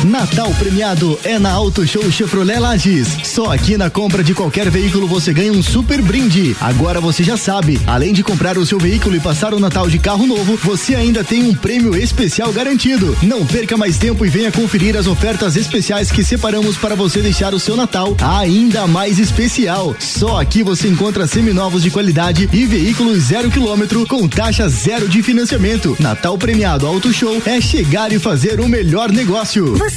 Natal premiado é na Auto Show Chevrolet Lages. Só aqui na compra de qualquer veículo você ganha um super brinde. Agora você já sabe, além de comprar o seu veículo e passar o Natal de carro novo, você ainda tem um prêmio especial garantido. Não perca mais tempo e venha conferir as ofertas especiais que separamos para você deixar o seu Natal ainda mais especial. Só aqui você encontra seminovos de qualidade e veículos zero quilômetro com taxa zero de financiamento. Natal premiado Auto Show é chegar e fazer o melhor negócio. Você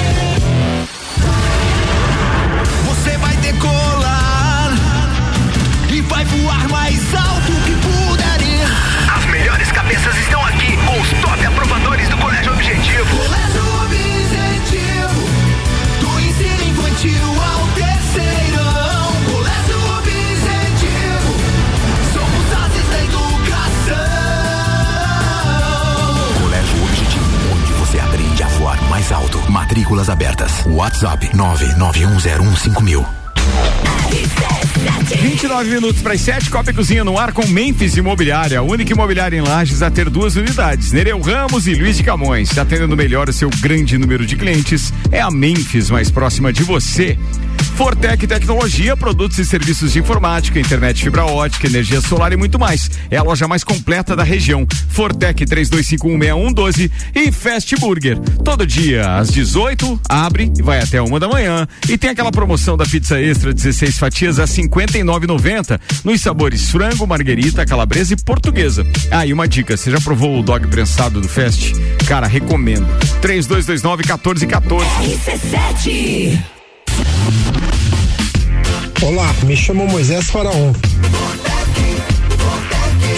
Voar mais alto. Matrículas abertas. WhatsApp 991015000. 29 minutos para as 7, Copa e Cozinha no ar com Memphis Imobiliária, a única imobiliária em Lages a ter duas unidades, Nereu Ramos e Luiz de Camões. Atendendo melhor o seu grande número de clientes, é a Memphis mais próxima de você. Fortec Tecnologia, produtos e serviços de informática, internet fibra ótica, energia solar e muito mais. É a loja mais completa da região. Fortec 32516112 e Fast Burger. Todo dia às 18 abre e vai até uma da manhã. E tem aquela promoção da pizza extra 16 fatias a 59,90 nos sabores frango, marguerita, calabresa e portuguesa. Ah, e uma dica, você já provou o dog prensado do Fast? Cara, recomendo. 3229 1414. RC7 Olá, me chamo Moisés Faraon.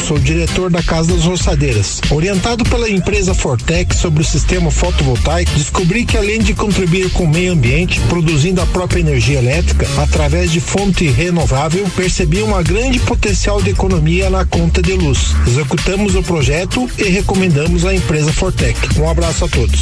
Sou diretor da Casa das Roçadeiras. Orientado pela empresa Fortec sobre o sistema fotovoltaico, descobri que além de contribuir com o meio ambiente, produzindo a própria energia elétrica através de fonte renovável, percebi uma grande potencial de economia na conta de luz. Executamos o projeto e recomendamos a empresa Fortec. Um abraço a todos.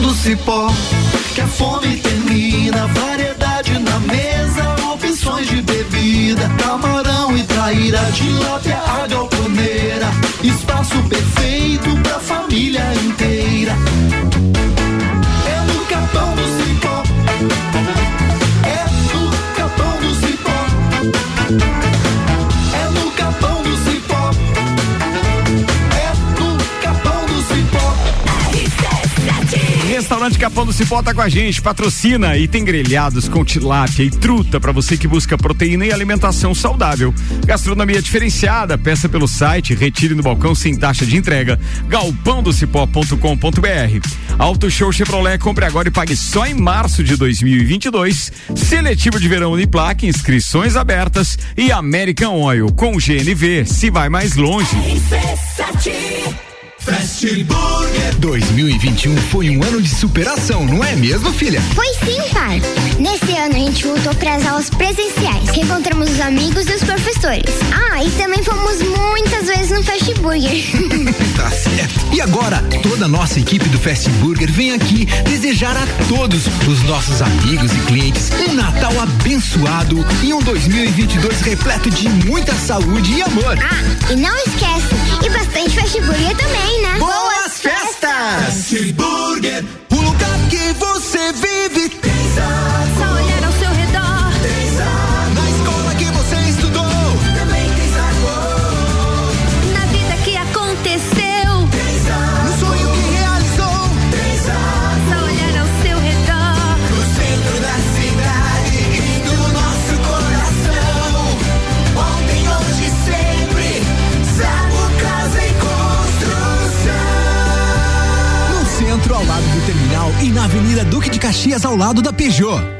Do cipó que a fome termina. Variedade na mesa, opções de bebida. Camarão e traíra, tilápia, a galponeira. Espaço perfeito pra família inteira. Restaurante Capão do Cipó tá com a gente, patrocina e tem grelhados com tilápia e truta para você que busca proteína e alimentação saudável. Gastronomia diferenciada, peça pelo site, retire no balcão sem taxa de entrega. galpãodocipó.com.br. Auto Show Chevrolet, compre agora e pague só em março de 2022. Seletivo de verão Uniplaque, inscrições abertas e American Oil com GNV, se vai mais longe. Fast Burger. 2021 foi um ano de superação, não é mesmo, filha? Foi sim, pai. Nesse ano a gente voltou para as aulas presenciais. Reencontramos os amigos e os professores. Ah, e também fomos muitas vezes no Fast Burger. Tá certo. E agora, toda a nossa equipe do Fast Burger vem aqui desejar a todos os nossos amigos e clientes um Natal abençoado e um 2022 repleto de muita saúde e amor. Ah, e não esquece, e bastante Fast Burger também, Boas festas! Burger. Avenida Duque de Caxias, ao lado da Peugeot.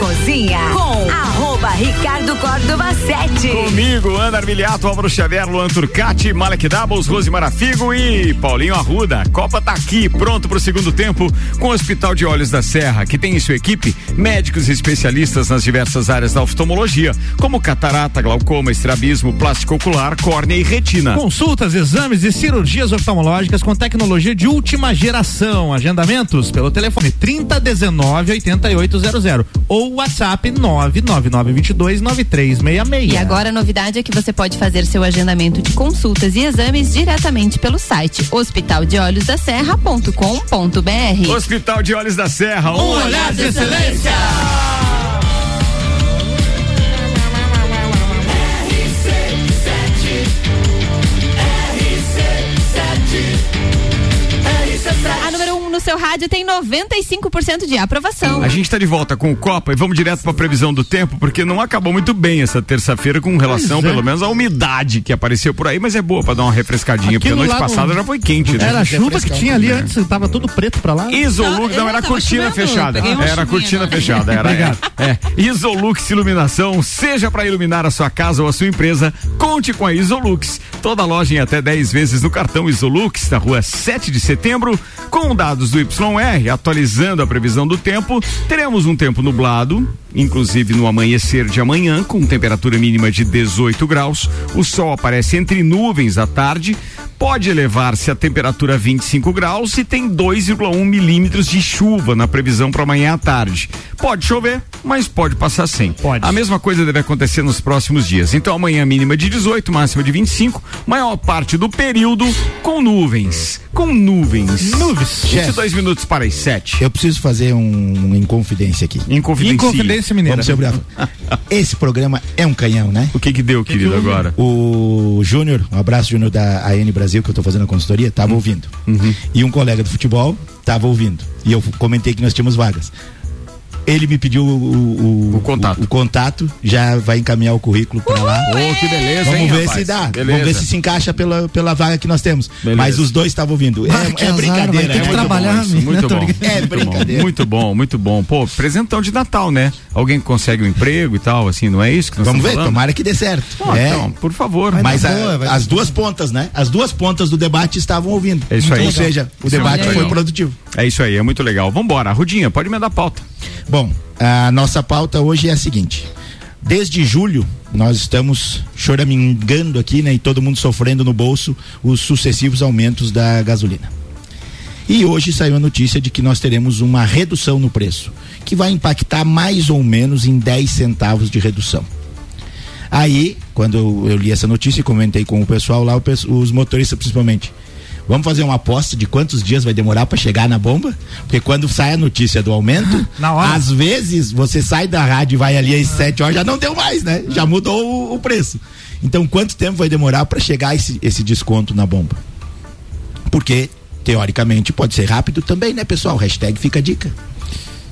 Cozinha com arroba Ricardo Córdova 7. Comigo, Ana Armiliato, Álvaro Xavier, Luan Turcati, Malek Doubles, Rose Marafigo e Paulinho Arruda. Copa tá aqui, pronto pro segundo tempo, com o Hospital de Olhos da Serra, que tem em sua equipe médicos e especialistas nas diversas áreas da oftalmologia, como catarata, glaucoma, estrabismo, plástico ocular, córnea e retina. Consultas, exames e cirurgias oftalmológicas com tecnologia de última geração. Agendamentos pelo telefone 3019 8800 ou WhatsApp 99922 9366. E agora a novidade é que você pode fazer seu agendamento de consultas e exames diretamente pelo site hospitaldeolhosdaserra.com.br. Hospital de Olhos da Serra, Um olhar de excelência. Rádio tem 95% de aprovação. A gente está de volta com o Copa e vamos direto para a previsão do tempo, porque não acabou muito bem essa terça-feira com relação, é. pelo menos, à umidade que apareceu por aí, mas é boa para dar uma refrescadinha, porque a noite passada já foi quente, né? Era a chuva que tinha ali antes, tava tudo preto pra lá. Isolux, não, Não, era cortina chovendo, fechada. Era cortina fechada, era. Obrigado. É, é. Isolux Iluminação, seja para iluminar a sua casa ou a sua empresa, conte com a Isolux. Toda loja em até 10 vezes no cartão Isolux, na rua 7 de setembro, com dados do YR, atualizando a previsão do tempo. Teremos um tempo nublado, inclusive no amanhecer de amanhã, com temperatura mínima de 18 graus. O sol aparece entre nuvens à tarde. Pode elevar-se a temperatura a 25 graus e tem 2,1 milímetros de chuva na previsão para amanhã à tarde. Pode chover, mas pode passar sem. Pode. A mesma coisa deve acontecer nos próximos dias. Então amanhã mínima de 18, máxima de 25, maior parte do período com nuvens. com nuvens. Nuvens. 22 minutos para as 7. Eu preciso fazer um, um inconfidência aqui. Inconfidencia. Inconfidência mineira. Vamos ser obrigados. Esse programa é um canhão, né? O que que deu, querido, agora? O Júnior, um abraço Júnior da AN Brasil, que eu tô fazendo a consultoria, tava ouvindo. E um colega do futebol tava ouvindo. E eu comentei que nós tínhamos vagas. Ele me pediu o, o, contato. O, contato, já vai encaminhar o currículo para lá. Ô, que beleza, Vamos hein, ver rapaz? se dá. Beleza. Vamos ver se se encaixa pela, pela vaga que nós temos. Beleza. Mas os dois estavam ouvindo. Ah, que É, é azar, brincadeira. vai é que muito trabalhar, bom isso. amigo. Muito bom. É brincadeira. muito bom, muito bom. Pô, presentão de Natal, né? Alguém que consegue um emprego e tal, assim, não é isso que nós Vamos ver, falando? tomara que dê certo. Pô, É. Então, por favor. Mas dar a- boa, vai as duas pontas, né? As duas pontas do debate estavam ouvindo. É isso aí. Ou seja, o Isso é debate foi produtivo. É isso aí, é muito legal. Vambora, Rudinha, pode me dar pauta. Bom, a nossa pauta hoje é a seguinte. Desde julho, nós estamos choramingando aqui, né? E todo mundo sofrendo no bolso os sucessivos aumentos da gasolina. E hoje saiu a notícia de que nós teremos uma redução no preço, que vai impactar mais ou menos em 10 centavos de redução. Aí, quando eu, li essa notícia e comentei com o pessoal lá, os motoristas principalmente. Vamos fazer uma aposta de quantos dias vai demorar para chegar na bomba? Porque quando sai a notícia do aumento, às vezes você sai da rádio e vai ali às 7 horas, já não deu mais, né? Já mudou o, o preço. Então, quanto tempo vai demorar para chegar esse, esse desconto na bomba? Porque, teoricamente, pode ser rápido também, né, pessoal? Hashtag fica a dica.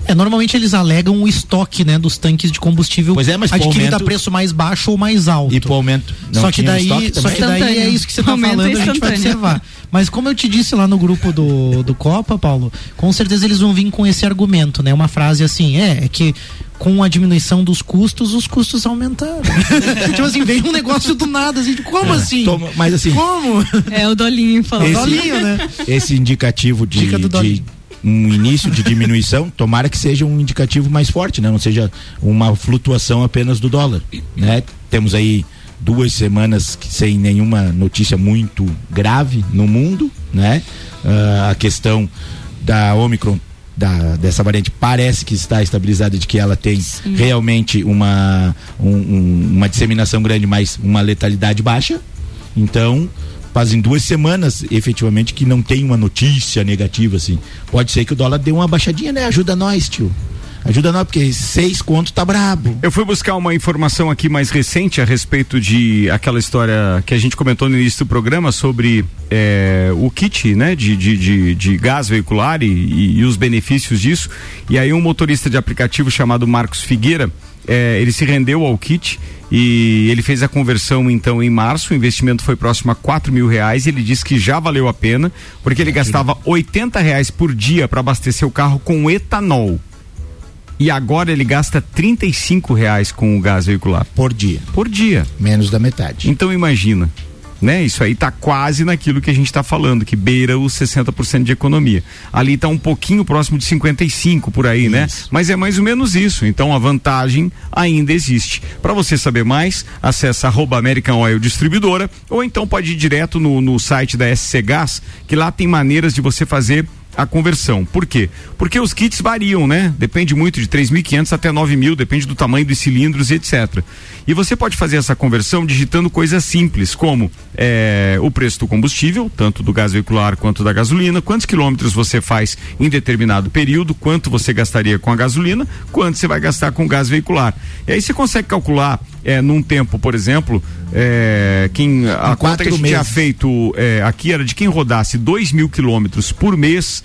É, normalmente eles alegam o estoque, né, dos tanques de combustível Pois é, mas adquirido aumento- a preço mais baixo ou mais alto. E pro aumento. não só que daí, só que daí é isso que você tá falando, a gente vai observar. Mas como eu te disse lá no grupo do, do Copa, Paulo, com certeza eles vão vir com esse argumento, né? Uma frase assim, é, é que com a diminuição dos custos, os custos aumentaram. tipo assim, vem um negócio do nada, assim, como assim? Toma- mas assim, Como? É o Dolinho falando. Esse- Dolinho, né? esse indicativo de, Dica do de Dolinho. Um início de diminuição, tomara que seja um indicativo mais forte, né? Não seja uma flutuação apenas do dólar, né? Temos aí duas semanas sem nenhuma notícia muito grave no mundo, né? Ah, a questão da Omicron da, dessa variante parece que está estabilizada de que ela tem realmente uma, um- um- uma disseminação grande, mas uma letalidade baixa. Então, fazem duas semanas, efetivamente, que não tem uma notícia negativa, assim. Pode ser que o dólar dê uma baixadinha, né? Ajuda nós, tio. Ajuda nós, porque seis conto tá brabo. Eu fui buscar uma informação aqui mais recente a respeito de aquela história que a gente comentou no início do programa sobre eh, o kit, né, de, de, de, de gás veicular e, e- e os benefícios disso. E aí um motorista de aplicativo chamado Marcos Figueira, eh, ele se rendeu ao kit e ele fez a conversão então em março. O investimento foi próximo a quatro mil reais. E ele disse que já valeu a pena porque ele gastava 80 reais por dia para abastecer o carro com etanol. E agora ele gasta 35 reais com o gás veicular. Por dia. Por dia. Menos da metade. Então imagina. Né? Isso aí tá quase naquilo que a gente está falando, que beira os 60% de economia. Ali tá um pouquinho próximo de 55 por aí, né? Mas é mais ou menos isso. Então a vantagem ainda existe. Para você saber mais, acessa arroba American Oil Distribuidora ou então pode ir direto no, no site da SC Gás, que lá tem maneiras de você fazer a conversão. Por quê? Porque os kits variam, né? Depende muito de 3.500 até 9.000, depende do tamanho dos cilindros e etc. E você pode fazer essa conversão digitando coisas simples, como eh, o preço do combustível, tanto do gás veicular quanto da gasolina, quantos quilômetros você faz em determinado período, quanto você gastaria com a gasolina, quanto você vai gastar com o gás veicular. E aí você consegue calcular eh, num tempo, por exemplo, eh, quem a conta que a gente tinha feito eh, aqui era de quem rodasse 2 mil quilômetros por mês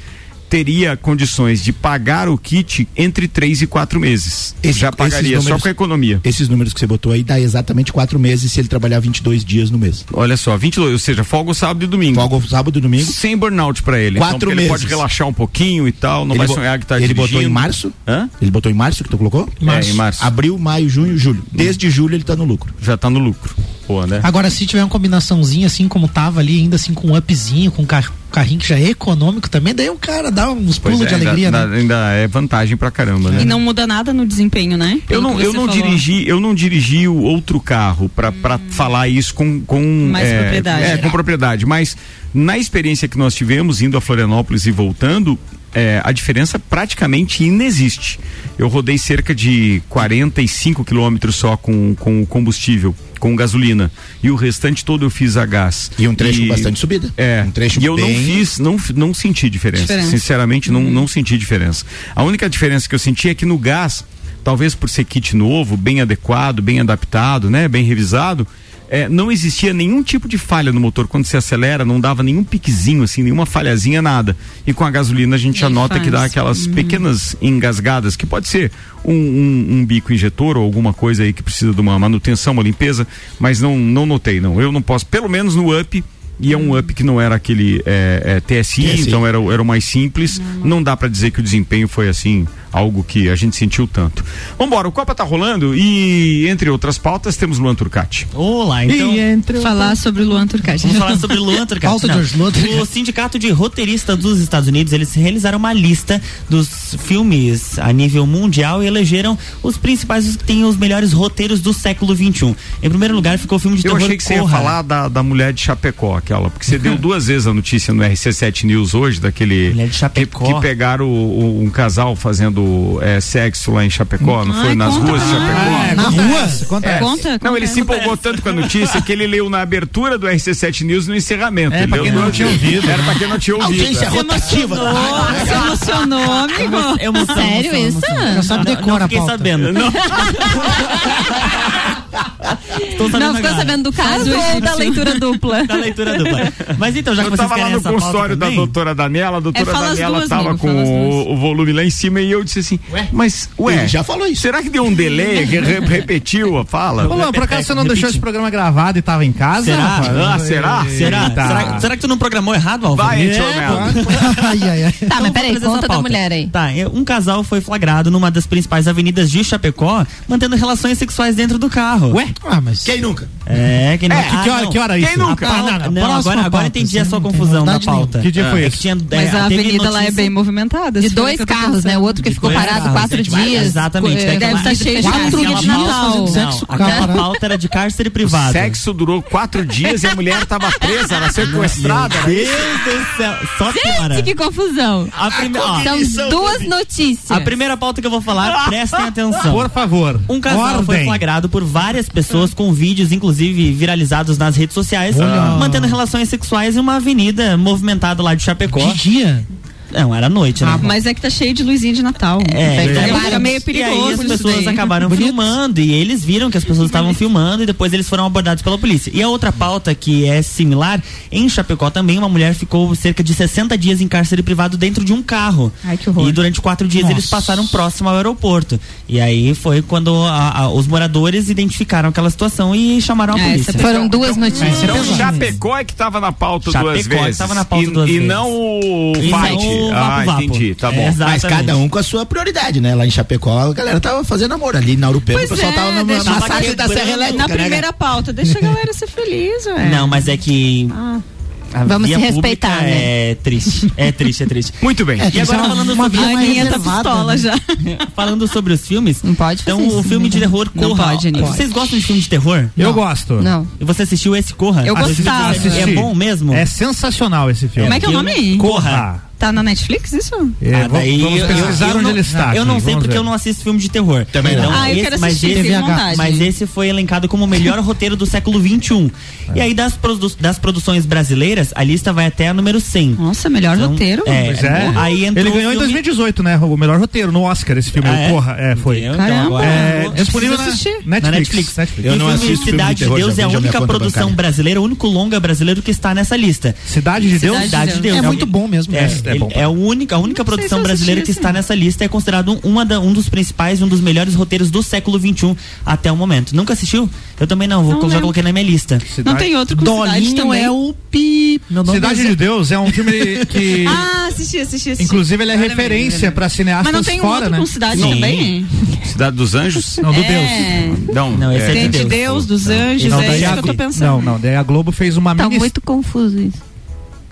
teria condições de pagar o kit entre três e quatro meses. Esse- Já pagaria esses só com a economia. Esses números que você botou aí dá exatamente quatro meses se ele trabalhar 22 dias no mês. Olha só, 22, ou seja, folga sábado e domingo. Folga sábado e domingo. Sem burnout pra ele. Quatro então, porque Ele pode meses. relaxar um pouquinho e tal, não Ele vai sonhar que tá Ele dirigindo. botou em março? Hã? Ele botou em março que tu colocou? É, em março. Abril, maio, junho, julho. Desde julho ele tá no lucro. Já tá no lucro. Pô, né? Agora, se tiver uma combinaçãozinha assim como tava ali, ainda assim com um upzinho, com um car- carrinho que já é econômico também, daí o cara dá uns Pois pulos é, de alegria, ainda, né? ainda é vantagem pra caramba, né? E não muda nada no desempenho, né? Eu não, eu não falou. dirigi, eu não dirigi o outro carro para falar isso com com Mais é, propriedade. É, com propriedade, mas na experiência que nós tivemos indo a Florianópolis e voltando, é, a diferença praticamente inexiste. Eu rodei cerca de 45 quilômetros só com, com o combustível com gasolina. E o restante todo eu fiz a gás. E um trecho com bastante subida. É. Um trecho e eu não bem- fiz, não, não senti diferença. Diferença. Sinceramente, não, não senti diferença. A única diferença que eu senti é que no gás, talvez por ser kit novo, bem adequado, bem adaptado, né? Bem revisado. É, não existia nenhum tipo de falha no motor quando se acelera, não dava nenhum piquezinho assim, nenhuma falhazinha, nada. E com a gasolina a gente já nota que dá aquelas Uhum. pequenas engasgadas, que pode ser um, um- um bico injetor ou alguma coisa aí que precisa de uma manutenção, uma limpeza, mas não, não notei, não. Eu não posso, pelo menos no up, e é um up que não era aquele é, é, TSI, TSI. então era, o- era o mais simples. Não dá pra dizer que o desempenho foi assim, algo que a gente sentiu tanto. Vambora, o Copa tá rolando e, entre outras pautas, temos Luan Turcati. Olá, então. Falar sobre o Luan Turcati. Vamos falar sobre Luan Turcati. Pauta de hoje, Luan Turcati. O Sindicato de Roteiristas dos Estados Unidos, eles realizaram uma lista dos filmes a nível mundial e elegeram os principais, os que têm os melhores roteiros do século XXI. Em primeiro lugar ficou o filme de Eu terror achei que você ia Corra. falar da, da mulher de Chapecó, aquela, porque você deu duas vezes a notícia no RC7 News hoje, daquele. Mulher de Chapecó. Que, que pegaram o- o- um casal fazendo é, sexo lá em Chapecó, não foi? Ai, Nas conta ruas de Chapecó. nós. Na rua? Conta É. Conta, Não, conta ele se empolgou tanto com a notícia que ele leu na abertura do RC7 News no encerramento. É, Ele pra quem não tinha ouvido. Era pra quem não tinha ouvido. Audiência é. rotativa. Se emocionou, amigo. Emoção, Sério emoção, isso? emoção. Sabe Não, decora não a fiquei pauta. sabendo. Tô sabendo Não ficou agora. sabendo do caso ou da leitura dupla? Da leitura dupla. Mas então, já que Eu vocês tava lá no consultório da também, doutora Daniela, a doutora É, Daniela duas, tava amigo, com o, o volume lá em cima e eu disse assim, mas, ué, Ele já falou isso. será que deu um delay, que re- repetiu a fala? Ô, por acaso você não deixou esse programa gravado e tava em casa? Será? Ah, será? Será? Será? Será que tu não programou errado, Álvaro? Vai, É, ai, ai, ai. Tá, Então, mas peraí, conta da mulher aí. Tá, é, um casal foi flagrado numa das principais avenidas de Chapecó, mantendo relações sexuais dentro do carro. Ué? Ah, mas. Quem nunca? É, que, É, que, que hora, que hora é isso? Quem nunca? A Ah, não, não, agora, agora pauta, entendi a sua confusão da pauta. Que dia foi É esse? que tinha, Mas é, a teve avenida lá é bem movimentada. De dois carros, né? O outro que ficou parado quatro dias. Exatamente. é que Deve estar cheio de Quatro de Natal aquela pauta era de cárcere O privado. sexo durou quatro dias e a mulher tava presa, era sequestrada. Meu Deus do céu. Só piora. Gente, que confusão. A prime- ó, São duas notícias. a primeira pauta que eu vou falar, prestem atenção. Por favor. Um casal foi flagrado por várias pessoas com vídeos, inclusive viralizados nas redes sociais, mantendo relações sexuais em uma avenida movimentada lá de Chapecó. De dia? Não, era noite, né? Ah, mas é que tá cheio de luzinha de Natal. É, Então, é, fica meio e perigoso. aí as isso pessoas daí. acabaram Bonito. filmando e eles viram que as pessoas estavam filmando e depois eles foram abordados pela polícia. E a outra pauta que é similar, em Chapecó também uma mulher ficou cerca de 60 dias em cárcere privado dentro de um carro. Ai, que horror. E durante quatro dias Nossa. eles passaram próximo ao aeroporto. E aí foi quando a- a- os moradores identificaram aquela situação e chamaram a É, polícia. essa Foram duas notícias. Então Chapecó é que tava na pauta Chapecó duas é que vezes. tava na pauta e, duas e vezes. não o E fight. Não ah, Vapo entendi, tá bom. É. Mas cada um com a sua prioridade, né? Lá em Chapecó, a galera tava fazendo amor. Ali na Urupema, Pois o pessoal é, tava na massagem da Serra Elétrica, Na né, primeira pauta, deixa a galera ser feliz, ué. Não, mas é que. Ah. a Vamos se respeitar, né? É triste. É triste, é triste. Muito bem. É, E agora falando uma sobre A Aninha tá pistola né? já. falando sobre os filmes. Não pode fazer Então, isso, o filme de terror Não Corra. pode, Aninha. Vocês gostam de filme de terror? Eu gosto. Não. E você assistiu esse Corra? Eu gostava. É bom mesmo? É sensacional esse filme. Como é que é o nome? Corra. Tá na Netflix isso? É, Ah, vamos- daí vamos pesquisar eu onde não- ele está. Eu não sei porque ver. eu não assisto filme de terror. Também não. Ah, eu quero mas assistir, esse, fiquei com vontade. mas esse foi elencado como o melhor roteiro do século XXI. E aí, das, produ- das produções brasileiras, a lista vai até a número 100. Nossa, melhor Então, roteiro. É, Pois é. Aí Ele ganhou o em filme- 2018, né? O melhor roteiro no Oscar, esse filme. Ah, é? Corra. É, foi. Caramba. agora É, vou- disponível na assistir. Netflix. Na Netflix. Netflix. Eu não o filme assisto filme de Cidade de terror, Deus é a única produção brasileira, o único longa brasileiro que está nessa lista. Cidade de Deus? Cidade de Deus. É muito bom mesmo. É, É, bom. é a única, a única produção se brasileira que está nessa lista é considerado uma da- um dos principais, um dos melhores roteiros do século XXI até o momento. Nunca assistiu? Eu também não, vou, Não já coloquei na minha lista. Não tem outro com cidade Dolinho também. é o pi. Meu nome Cidade é de Deus é um filme que. Ah, assisti, assisti, assisti. Inclusive, ele é referência pra cineastas Mas não tem um fora, outro né? com cidade Sim. também? Cidade dos Anjos? Não, do É. Deus. Não, Não, esse é Tem de de Deus. Deus, dos anjos, Não, é isso que eu tô pensando. Não, não. Daí a Globo fez uma Tá mini. muito confuso isso.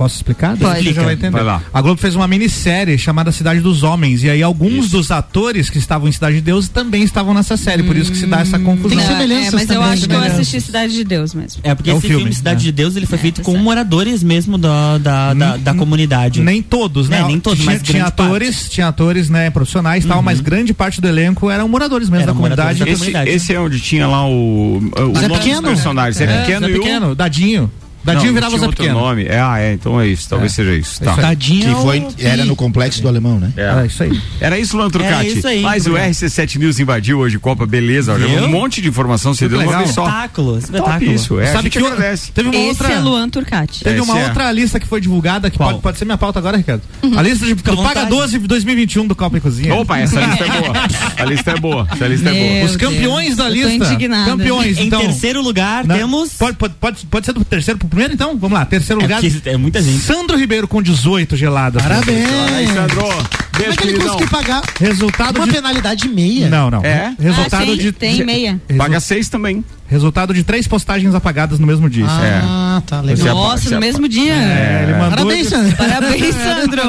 Posso explicar? Pode. Você já vai entender. Vai lá. A Globo fez uma minissérie chamada Cidade dos Homens. E aí alguns dos atores que estavam em Cidade de Deus também estavam nessa série. Por isso que se dá essa confusão. Tem semelhanças é, mas eu também, acho que eu assisti Cidade de Deus mesmo. É, porque É o esse filme, filme, Cidade né? de Deus, ele foi feito com moradores mesmo da, da, da, da comunidade. Nem todos, né? É, nem todos, tinha, mas tinha atores, tinha atores, né, profissionais e tal, mas grande parte do elenco eram moradores mesmo Eram da comunidade. moradores da Esse, comunidade. esse é onde tinha lá o. o Zé nome dos Pequeno? personagens. É, Pequeno e o. Pequeno, Dadinho. Dadinho Não, virava tinha Zé outro Pequeno. nome. É, ah, é, então é isso. Talvez seja isso. Tá. Tadinho. Que foi, era no complexo do alemão, né? É isso aí. Era isso, Luan Trucati. Era isso aí, Mas o Bruno. RC7 News invadiu hoje Copa, beleza. Olha, um monte de informação você deu de uma legal. vez só. Espetáculo, Top espetáculo. isso, é. Sabe que agradece. teve uma Esse outra é Luan Turcati. Teve uma é. outra lista que foi divulgada que pode, pode ser minha pauta agora, Ricardo. A lista de, do Paga vontade. 12 de 2021 do Copa e Cozinha. Opa, essa lista é boa. A lista é boa. Essa lista é boa. Os campeões da eu tô lista. Campeões, Em então. terceiro lugar, temos. Pode ser do terceiro pro primeiro, então? Vamos lá, terceiro É, lugar. porque é muita gente. Sandro Ribeiro com 18 geladas. Parabéns. Aí, Sandro. Como é que ele queridão. conseguiu pagar Resultado uma de. penalidade meia? Não, não. É? Resultado Ah, tem, de. tem meia. Resu- Paga seis também. Resultado de três postagens apagadas no mesmo dia. Ah, tá legal. É Nossa, no mesmo dia. É, ele mandou. Parabéns, Sandro. Parabéns, Sandro.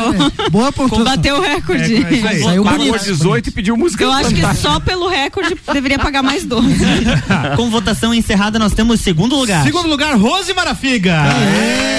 Boa pontuação. Combateu o recorde. É, é. Saiu Pagou bonito. 18 e pediu música. Eu acho que só pelo recorde deveria pagar mais 12. Com votação encerrada, nós temos segundo lugar. Segundo lugar, Rose Marafiga. É,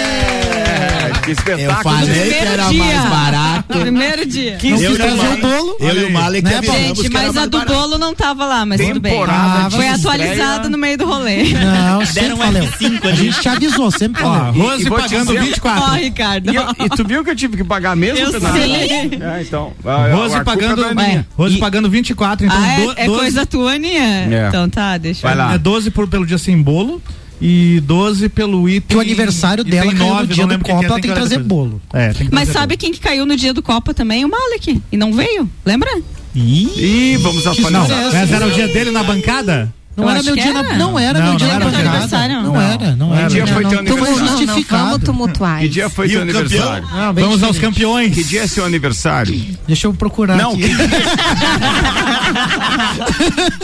que espetáculo. Primeiro dia. Primeiro dia. Que Não eu quis e o trazer o bolo. Eu e o Malek Né, Gente, que era mas a mais do barato. bolo não tava lá, mas tudo bem. Temporada de Foi estreia. atualizada no meio do rolê. Não, sempre Deram um valeu. F5 A gente te avisou, sempre Ó, valeu. Rose e pagando dizer- 24. Ó, Ricardo. E, eu- e tu viu que eu tive que pagar mesmo? Eu sei. É, então. Rose pagando, é é, Rose E- pagando 24, então Ah, do- é, é 12 coisa tua, Aninha? É. Então tá, deixa Vai eu lá. É 12 por, pelo dia sem bolo e 12 pelo item. Que o aniversário e dela caiu no nove, dia do o Copa, é, ela tem que trazer depois. bolo. É, tem que Mas sabe quem que caiu no dia do Copa também? O Malek. E não veio. Lembra? Ih, vamos Não, atualizar. mas era o dia dele na bancada? Não era meu que dia, na- era. não era Não, meu dia não na era aniversário, Não não. era, não Que era. dia foi teu aniversário? justificado. Vamos tumultuar. Que dia foi E teu aniversário? Não, bem Vamos aos campeões. Que dia é seu aniversário? Deixa eu procurar Não, aqui.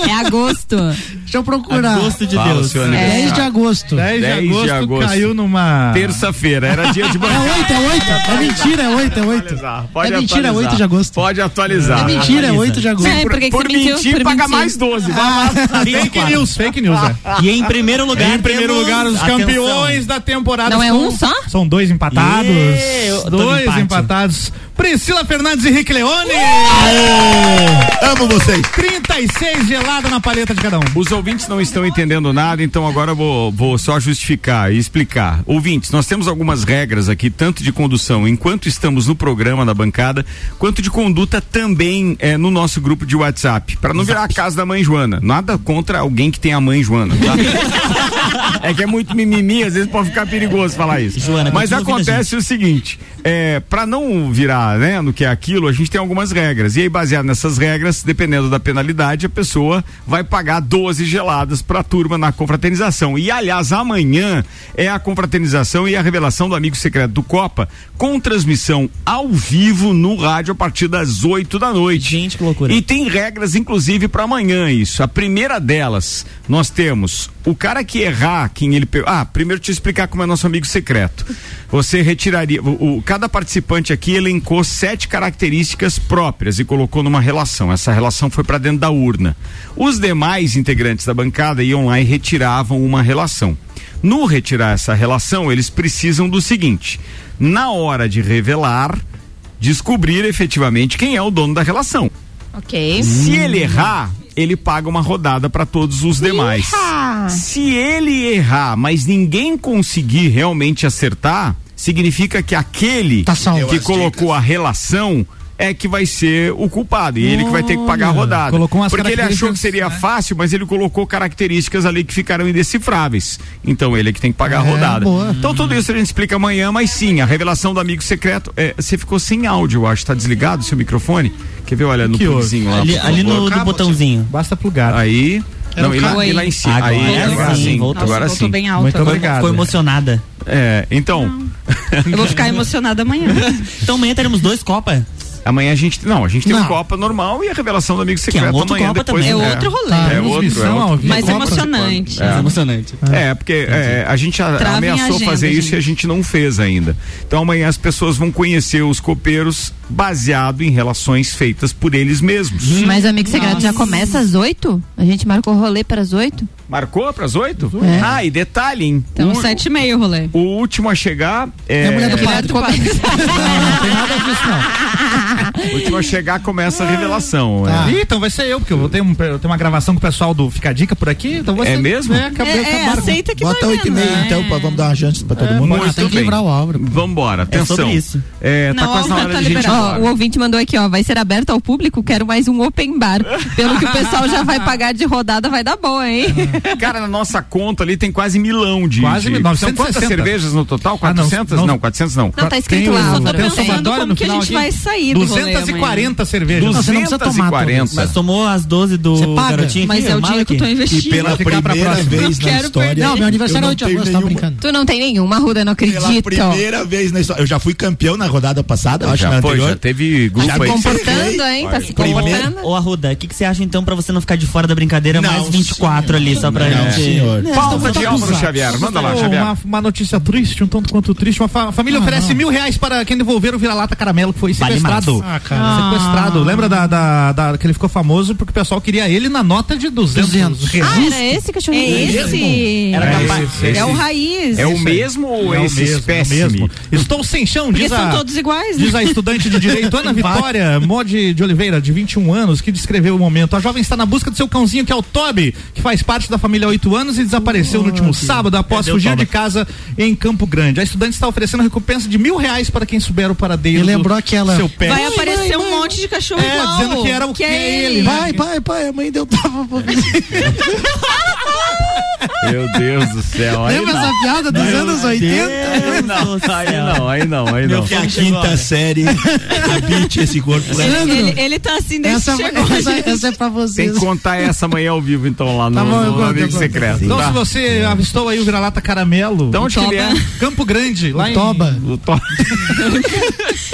É agosto. Deixa eu procurar. Gosto de Fala Deus. seu É. 10 de agosto. 10 de 10 de agosto, agosto. caiu numa. Terça-feira, era dia de É bancada. 8, é 8. É mentira, é 8, é 8. Pode É mentira, é atualizar. 8 de agosto. Pode atualizar. É mentira, é 8 de agosto. É, Por, que que mentir, paga mais 12. Fake news, fake news, é. E em primeiro lugar, Em primeiro lugar, os Atenção. campeões da temporada. Não é são- um só? São dois empatados. Dois empate. empatados. Priscila Fernandes e Rick Leone. Amo vocês. 36 gelada na paleta de cada um. Os ouvintes não estão entendendo nada, então agora eu vou, vou só justificar e explicar. Ouvintes, nós temos algumas regras aqui, tanto de condução enquanto estamos no programa da bancada, quanto de conduta também é, no nosso grupo de WhatsApp, para não virar a casa da mãe Joana. Nada contra alguém que tem a mãe Joana, tá? é que é muito mimimi, às vezes pode ficar perigoso falar isso. Joana, Mas acontece o seguinte, é, para não virar, no que é aquilo, a gente tem algumas regras. E aí, baseado nessas regras, dependendo da penalidade, a pessoa vai pagar 12 geladas pra turma na confraternização. E aliás, amanhã é a confraternização e a revelação do amigo secreto do Copa, com transmissão ao vivo no rádio a partir das 8 da noite. Gente, que loucura. E tem regras, inclusive, para amanhã isso. A primeira delas, nós temos o cara que errar, quem ele. Ah, primeiro te explicar como é nosso amigo secreto. Você retiraria. O, o- cada participante aqui elencou sete características próprias e colocou numa relação. Essa relação foi para dentro da urna. Os demais integrantes da bancada iam lá e retiravam uma relação. No retirar essa relação, eles precisam do seguinte: na hora de revelar, descobrir efetivamente quem é o dono da relação. Ok. Se ele errar, ele paga uma rodada para todos os demais. Se ele errar, mas ninguém conseguir realmente acertar, significa que aquele Tá que colocou a relação é que vai ser o culpado e ele que vai ter que pagar a Olha, rodada. colocou umas Porque ele achou que seria né? fácil, mas ele colocou características ali que ficaram indecifráveis. Então ele é que tem que pagar a É, rodada. boa. Então tudo isso a gente explica amanhã, mas sim, a revelação do amigo secreto, é, você ficou sem áudio, eu acho, tá desligado o seu microfone? Quer ver, olha, no pluguinho lá. Ali, ali no do botãozinho. Basta plugar. Aí. Não, e lá, e lá em cima. Agora aí, agora sim, sim. voltou. Agora voltou sim. bem alto Muito agora. obrigado. Ficou emocionada. É, então. Eu vou ficar emocionada amanhã. Então amanhã teremos dois Copa. Amanhã a gente. Não, a gente tem Não. uma Copa normal e a revelação do amigo secreto outro amanhã. Copa depois, também. é. É outro rolê. Tá, É outro, é outro. Mais Copa emocionante. É. É emocionante. É, porque é, a gente a- ameaçou agenda, fazer isso gente. e a gente não fez ainda. Então amanhã as pessoas vão conhecer os copeiros baseado em relações feitas por eles mesmos. Mas o Amigo Secreto já começa às oito? A gente marcou o rolê para as oito? Marcou para as oito? É. Ah, e detalhe, hein? Então, o, sete e meio o rolê. o último a chegar é. É a mulher do padre. Direto pra- Não tem nada disso, não. O último a chegar começa a revelação. Tá. é. Ih, então vai ser eu, porque eu vou ter, um, eu tenho uma gravação com o pessoal do Fica a Dica por aqui. Então vai É mesmo? É, acabei, É, é, aceita que Bota vai 8 e vendo, meia né? então, pra, vamos dar uma chance pra todo mundo. Muito tem que bem. livrar o obra. Vambora, atenção. sobre isso. É, tá Não, quase na a hora tá de gente. Ó, o ouvinte mandou aqui, ó, vai ser aberto ao público, quero mais um open bar. Pelo que o pessoal já vai pagar de rodada, vai dar boa, hein? Cara, na nossa conta ali tem quase milão de. Quase de... mil- São 960. quantas cervejas no total? Ah, não, 400? não. não, 400 não. Não, tá escrito Tem lá. o- só tô tem o pensando somatório como no que a final gente aqui. vai sair do rolê 240 cervejas. Não, você não precisa tomar 240. Mas tomou as 12 do Você paga, garotinho Mas é o dinheiro que eu tô E investindo. pela ficar pra primeira vez Não na quero história. perder. Não, meu aniversário é hoje de agosto, nenhuma- brincando. tu não tem nenhuma, Ruda, não Pela acredito. primeira vez na história. Eu já fui campeão na rodada passada, eu acho, já na foi, anterior. já teve grupo Tá se aí. comportando, hein? Tá se comportando. Ô Arruda, o que, que você acha então pra você não ficar de fora da brincadeira mais 24 ali, só pra Não, gente. senhor. Falta de Álvaro Xavier. Manda lá, Xavier. Uma, uma notícia triste, um tanto quanto triste. Uma fa- família Ah, oferece não. mil reais para quem devolver o vira-lata caramelo que foi sequestrado. Ah, cara. Sequestrado. Lembra da, da- da- que ele ficou famoso porque o pessoal queria ele na nota de 200, 200. reais. Ah, era esse cachorrinho? É esse. Era É capaz. esse, esse. É o raiz. É o mesmo ou É o esse mesmo, é espécime? mesmo. Estou sem chão, Porque diz são a, todos iguais, né? diz a estudante de direito Ana Vitória Mode de Oliveira, de 21 anos, que descreveu o momento. A jovem está na busca do seu cãozinho, que é o Toby, que faz parte da família há 8 anos e desapareceu no último sábado após fugir de casa em Campo Grande. A estudante está oferecendo recompensa de mil reais para quem souber o paradeiro E lembrou do aquela- seu pé. Vai aparecer um monte de cachorro É, igual. dizendo que era o- que que é é ele, ele. né? Pai, pai, pai, a mãe deu tava pra Meu Deus do céu. Aí Lembra não. essa piada dos anos 80? Aí não, aí não, aí não, aí não. Que a quinta série habite esse corpo. Ele, ele, ele tá assim desde Essa, que chegou. essa, essa é pra Tem vocês. que contar essa amanhã ao vivo, então, lá no, Tá bom, eu no Amigo. Secreto. Então, tá? se você avistou aí o vira-lata caramelo, De onde ele é? Campo Grande, lá em Toba. O to-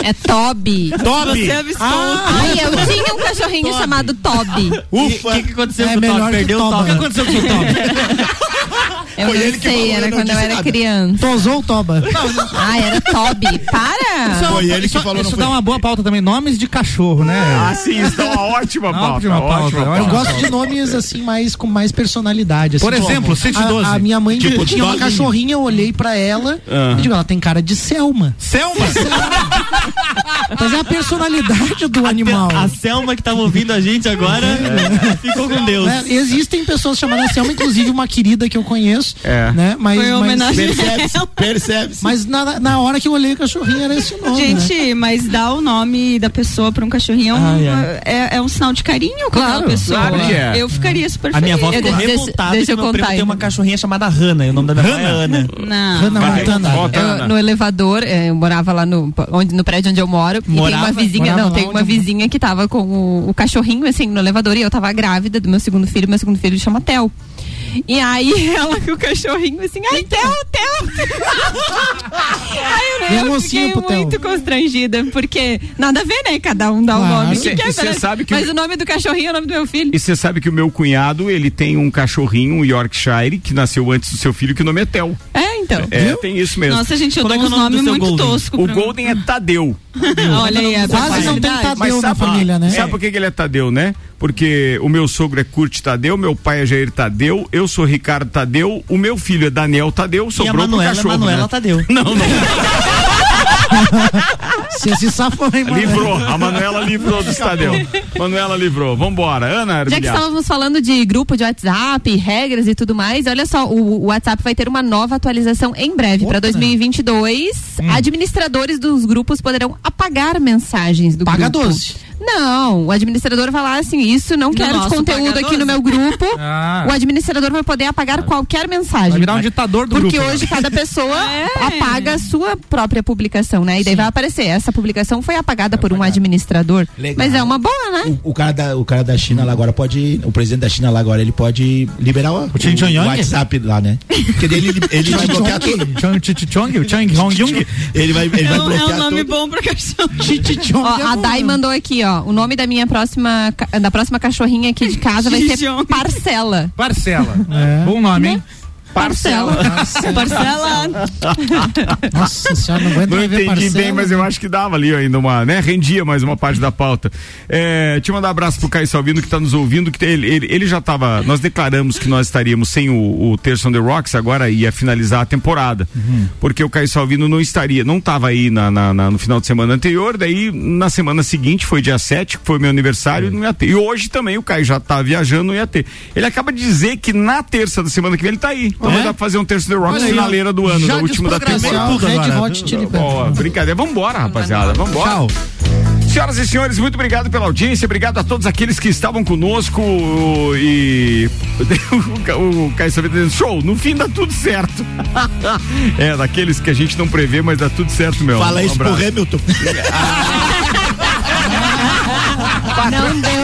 É Toby. Toby. Você avistou. Ai, eu tinha um cachorrinho chamado Toby. O que, que aconteceu É com o melhor Toby? Perdeu o. Toby. O que aconteceu com o Toby? Eu Foi não ele que sei, falou, era quando eu era nada. criança. Tosou o Toba. Ah, era Toby. Para! Foi ele que falou, Isso dá uma boa pauta também. Nomes de cachorro, né? Ah, sim, isso dá uma ótima pauta. Ótima pauta. Ótima Eu pauta. Gosto de nomes assim, mais com mais personalidade. assim, Por tipo, exemplo, 112. A, a minha mãe Tipo, tinha uma cachorrinha, eu olhei pra ela Ah. e digo, ela tem cara de Selma. Selma? Mas é a personalidade do animal. A Selma que tava ouvindo a gente agora ficou com Deus. né? Existem pessoas chamadas Selma, inclusive uma querida que eu conheço. É. Né? Mas, Foi mas. Percebe-se, percebe-se. mas na, na hora que eu olhei o cachorrinho era esse o nome. né? Gente, mas dar o nome da pessoa pra um cachorrinho é um, Ah, é, é um sinal de carinho com aquela pessoa. claro que é. Eu ficaria super A minha avó feliz. ficou Eu- deixa- revoltada deixa que eu meu primo contar tem aí. uma cachorrinha chamada Hanna. E o nome da minha é Ana. Não. Hannah Vai, Montana. Eu, Ana. no elevador, eh, eu morava lá no, onde, no prédio onde eu moro. E Morava? tem uma vizinha, Morava não, tem uma vizinha que tava com o, o cachorrinho, assim, no elevador, e eu tava grávida do meu segundo filho, meu segundo filho chama Theo. E aí ela com o cachorrinho assim, ai, Theo, Theo. aí eu, um eu fiquei Theo. muito constrangida, porque nada a ver, né? Cada um dá o Claro. nome cê- que quer. né? sabe que Mas o- o nome do cachorrinho é o nome do meu filho. E você sabe que o meu cunhado, ele tem um cachorrinho, um Yorkshire, que nasceu antes do seu filho, que o nome é Tel. É, então. É, tem isso mesmo. Nossa, gente, eu Como é dou é uns o nome muito Golden? toscos. o pra- Golden é Tadeu. Olha aí, a Quase não tem. Tadeu na família, né? Sabe por que, que ele é Tadeu, né? Porque o meu sogro é Curte Tadeu, meu pai é Jair Tadeu, eu sou Ricardo Tadeu, o meu filho é Daniel Tadeu, E a sobrou pro Manuela é cachorro, Manuela né? Tadeu. Não, não. Se se safou, hein, mano? Livrou. A Manuela livrou do Tadeu. Manuela livrou. Vambora. Ana Já que estávamos falando de grupo de WhatsApp, regras e tudo mais, olha só, o, o WhatsApp vai ter uma nova atualização em breve. Para 2022, Hum. administradores dos grupos poderão apagar mensagens do Paga grupo. 12. Não, o administrador vai lá assim, isso não quero de conteúdo pagador? aqui no meu grupo. Ah. O administrador vai poder apagar qualquer mensagem. Vai virar um ditador do Porque grupo, hoje né? cada pessoa É. apaga a sua própria publicação, né? E daí vai aparecer, essa publicação foi apagada por um administrador. Legal. Mas é uma boa, né? O, o cara da, o cara da China lá agora pode. O presidente da China lá agora, ele pode liberar o, O Kim Jong-un? WhatsApp lá, né? Porque ele, ele, ele vai bloquear tudo. Chong o Chang Hong Jung. Ele vai, ele vai É um, é bloquear um nome tudo. bom pra cachorro. Ó, a Dai mandou aqui, ó. O nome da minha próxima, da próxima cachorrinha aqui de casa vai ser. Parcela. Parcela. Bom nome, hein? Parcela. Parcela. Nossa senhora, não aguento Não entendi parcela. bem, mas eu acho que dava ali ainda uma, né? Rendia mais uma parte da pauta. É, te mandar um abraço pro Caio Salvino que tá nos ouvindo, que ele, ele, ele já tava, nós declaramos que nós estaríamos sem o, o Terço on the Rocks, agora ia finalizar a temporada. Porque o Caio Salvino não estaria, não tava aí na, na- na- no final de semana anterior, daí na semana seguinte, foi dia 7, que foi meu aniversário, não ia ter. E hoje também o Caio já tá viajando, não ia ter. Ele acaba de dizer que na terça da semana que vem ele tá aí. Então É? vai dar pra fazer um Terço the ó. finaleira do ano, da última da temporada. Red. Hot Chili Peppers. Boa, brincadeira. Vambora, rapaziada. Vambora. Tchau. Senhoras e senhores, muito obrigado pela audiência, obrigado a todos aqueles que estavam conosco e o, Caio Saveta dizendo, show, no fim dá tudo certo. é, daqueles que a gente não prevê, mas dá tudo certo, meu. Fala Um isso pro. Hamilton. Não deu.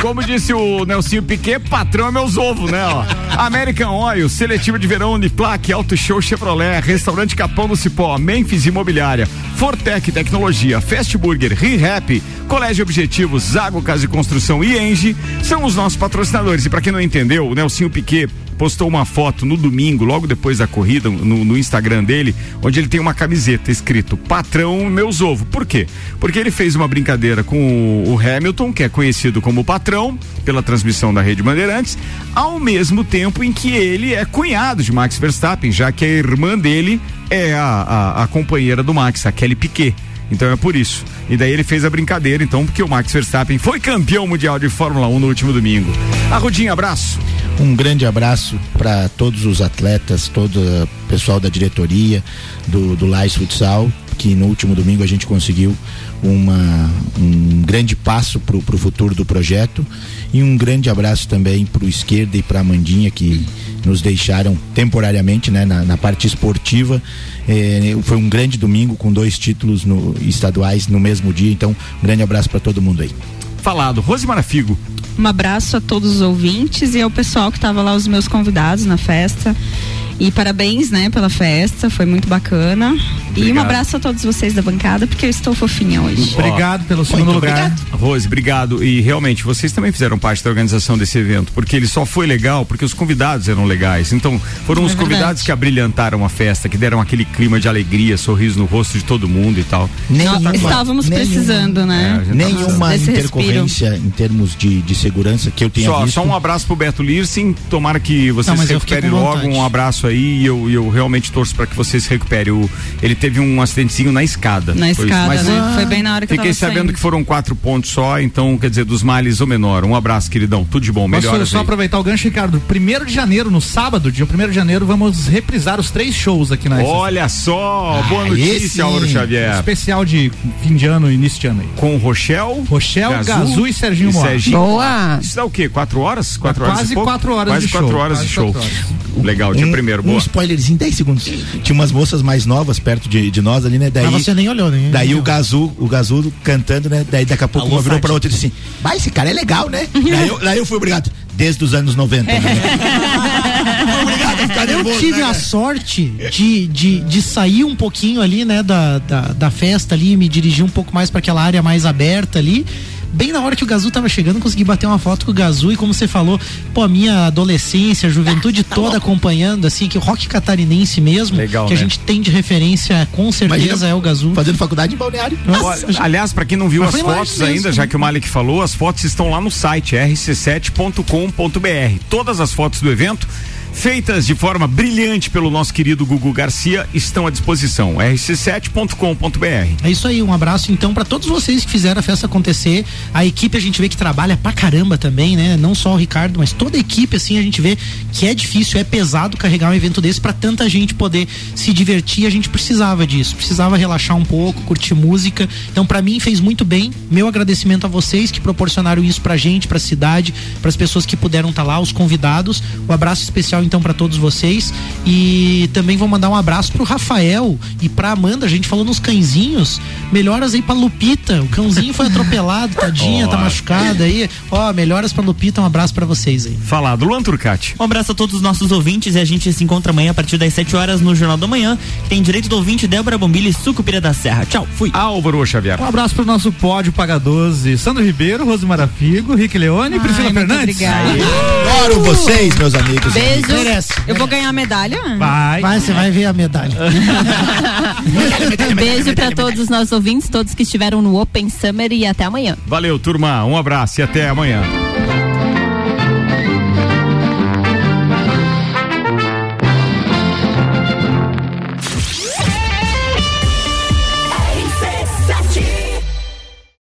Como disse o Nelsinho Piquet, patrão é meus ovos, né? Ó. American Oil, Seletiva de Verão Uniplaque, Auto Show Chevrolet, Restaurante Capão do Cipó, Memphis Imobiliária, Fortec Tecnologia, Fast Burger, ReHap, Colégio Objetivo, Zago Casa e Construção e Engie são os nossos patrocinadores. E para quem não entendeu, o Nelsinho Piquet postou uma foto no domingo, logo depois da corrida, no, no Instagram dele, onde ele tem uma camiseta escrito Patrão Meus Ovo. Por quê? Porque ele fez uma brincadeira com o, o Hamilton, que é conhecido como Patrão, pela transmissão da Rede Bandeirantes, ao mesmo tempo em que ele é cunhado de Max Verstappen, já que a irmã dele é a, a, a companheira do Max, a Kelly Piquet. Então é por isso. E daí ele fez a brincadeira, então, porque o Max Verstappen foi campeão mundial de Fórmula 1 no último domingo. Arrudinho, abraço. Um grande abraço para todos os atletas, todo o pessoal da diretoria do, do Lais Futsal, que no último domingo a gente conseguiu uma, um grande passo para o futuro do projeto. E um grande abraço também para o Esquerda e para a Mandinha, que nos deixaram temporariamente né, na, na parte esportiva. Eh, foi um grande domingo com dois títulos no, estaduais no mesmo dia. Então, um grande abraço para todo mundo aí. Falado. Rosemara Figo. Um abraço a todos os ouvintes e ao pessoal que estava lá, os meus convidados na festa. E parabéns, né, pela festa, foi muito bacana. E um Obrigado. abraço a todos vocês da bancada, porque eu estou fofinha hoje. Obrigado pelo segundo lugar. Rose, obrigado. E realmente, vocês também fizeram parte da organização desse evento, porque ele só foi legal porque os convidados eram legais. Então, foram É os convidados verdade. que abrilhantaram a festa, que deram aquele clima de alegria, sorriso no rosto de todo mundo e tal. Nós estávamos precisando, né? É, tá Nenhuma intercorrência em termos de, de segurança que eu tenha Só, visto. só um abraço pro Beto Lirsin. Tomara que vocês Não, se com logo. Um abraço aí e eu, eu realmente torço para que vocês se recuperem. O- ele teve um acidentezinho na escada. Na Foi isso. escada, Mas, né? ah, Foi bem na hora que eu Fiquei tava sabendo saindo. que foram quatro pontos só, então quer dizer, dos males o menor. Um abraço, queridão. Tudo de bom. Posso Melhoras só aí. aproveitar o gancho, Ricardo? Primeiro de janeiro, no sábado, dia 1 de janeiro, vamos reprisar os três shows aqui na Olha só, boa Ah, notícia, esse- Auro Xavier. Especial de fim de ano e início de ano aí. Com Rochel, Rochel, Gazu, e Serginho Moá. Boa. Isso dá o quê? Quatro horas? Quatro horas Quase quatro horas Quase de quatro show, horas quase de show. quatro Legal, dia um, primeiro, Um boa. spoilerzinho, 10 segundos. Tinha umas moças mais novas perto de, de nós ali, né? Daí, Mas você nem olhou, né? Daí o Gazu, o Gazu cantando, né? Daí daqui a pouco Alô, uma virou pra outra e disse assim: Vai, esse cara é legal, né? daí, eu, daí eu fui obrigado. Desde os anos 90. Né? Eu tive a sorte de, de, de sair um pouquinho ali, né, da, da, da festa ali, me dirigir um pouco mais para aquela área mais aberta ali. Bem na hora que o Gazu tava chegando, consegui bater uma foto com o Gazu e como você falou, pô, a minha adolescência, a juventude toda acompanhando, assim, que o rock catarinense mesmo, Legal, que a né? gente tem de referência, com certeza Imagina é o Gazu. Fazendo faculdade em balneário. Olha, aliás, para quem não viu Mas as fotos mesmo. ainda, já que o Malik falou, as fotos estão lá no site rc7.com.br. Todas as fotos do evento feitas de forma brilhante pelo nosso querido Gugu Garcia, estão à disposição. rc7.com.br. É isso aí, um abraço então para todos vocês que fizeram a festa acontecer. A equipe a gente vê que trabalha pra caramba também, né? Não só o Ricardo, mas toda a equipe assim a gente vê que é difícil, é pesado carregar um evento desse para tanta gente poder se divertir. A gente precisava disso, precisava relaxar um pouco, curtir música. Então para mim fez muito bem. Meu agradecimento a vocês que proporcionaram isso pra gente, pra cidade, para as pessoas que puderam estar lá, os convidados. Um abraço especial então para todos vocês e também vou mandar um abraço pro Rafael e pra Amanda. A gente falou nos cãezinhos. Melhoras aí pra Lupita. O cãozinho foi atropelado, tadinha, tá Ó. machucada aí. Ó, melhoras pra Lupita. Um abraço pra vocês aí. Falado, Luan Turcati. Um abraço a todos os nossos ouvintes e a gente se encontra amanhã a partir das 7 horas no Jornal da Manhã. Tem direito do ouvinte Débora Bombilha e Sucupira da Serra. Tchau, fui. Álvaro Xavier. Um abraço pro nosso pódio Paga 12, Sandro Ribeiro, Rosemara Figo, Rick Leone e Priscila Fernandes. obrigada. Adoro vocês, meus amigos. Beijo. Merece. Eu vou ganhar a medalha? Vai. Vai, você vai ver a medalha. Beijo pra todos os nossos ouvintes, todos que estiveram no Open Summer e até amanhã. Valeu, turma. Um abraço e até amanhã.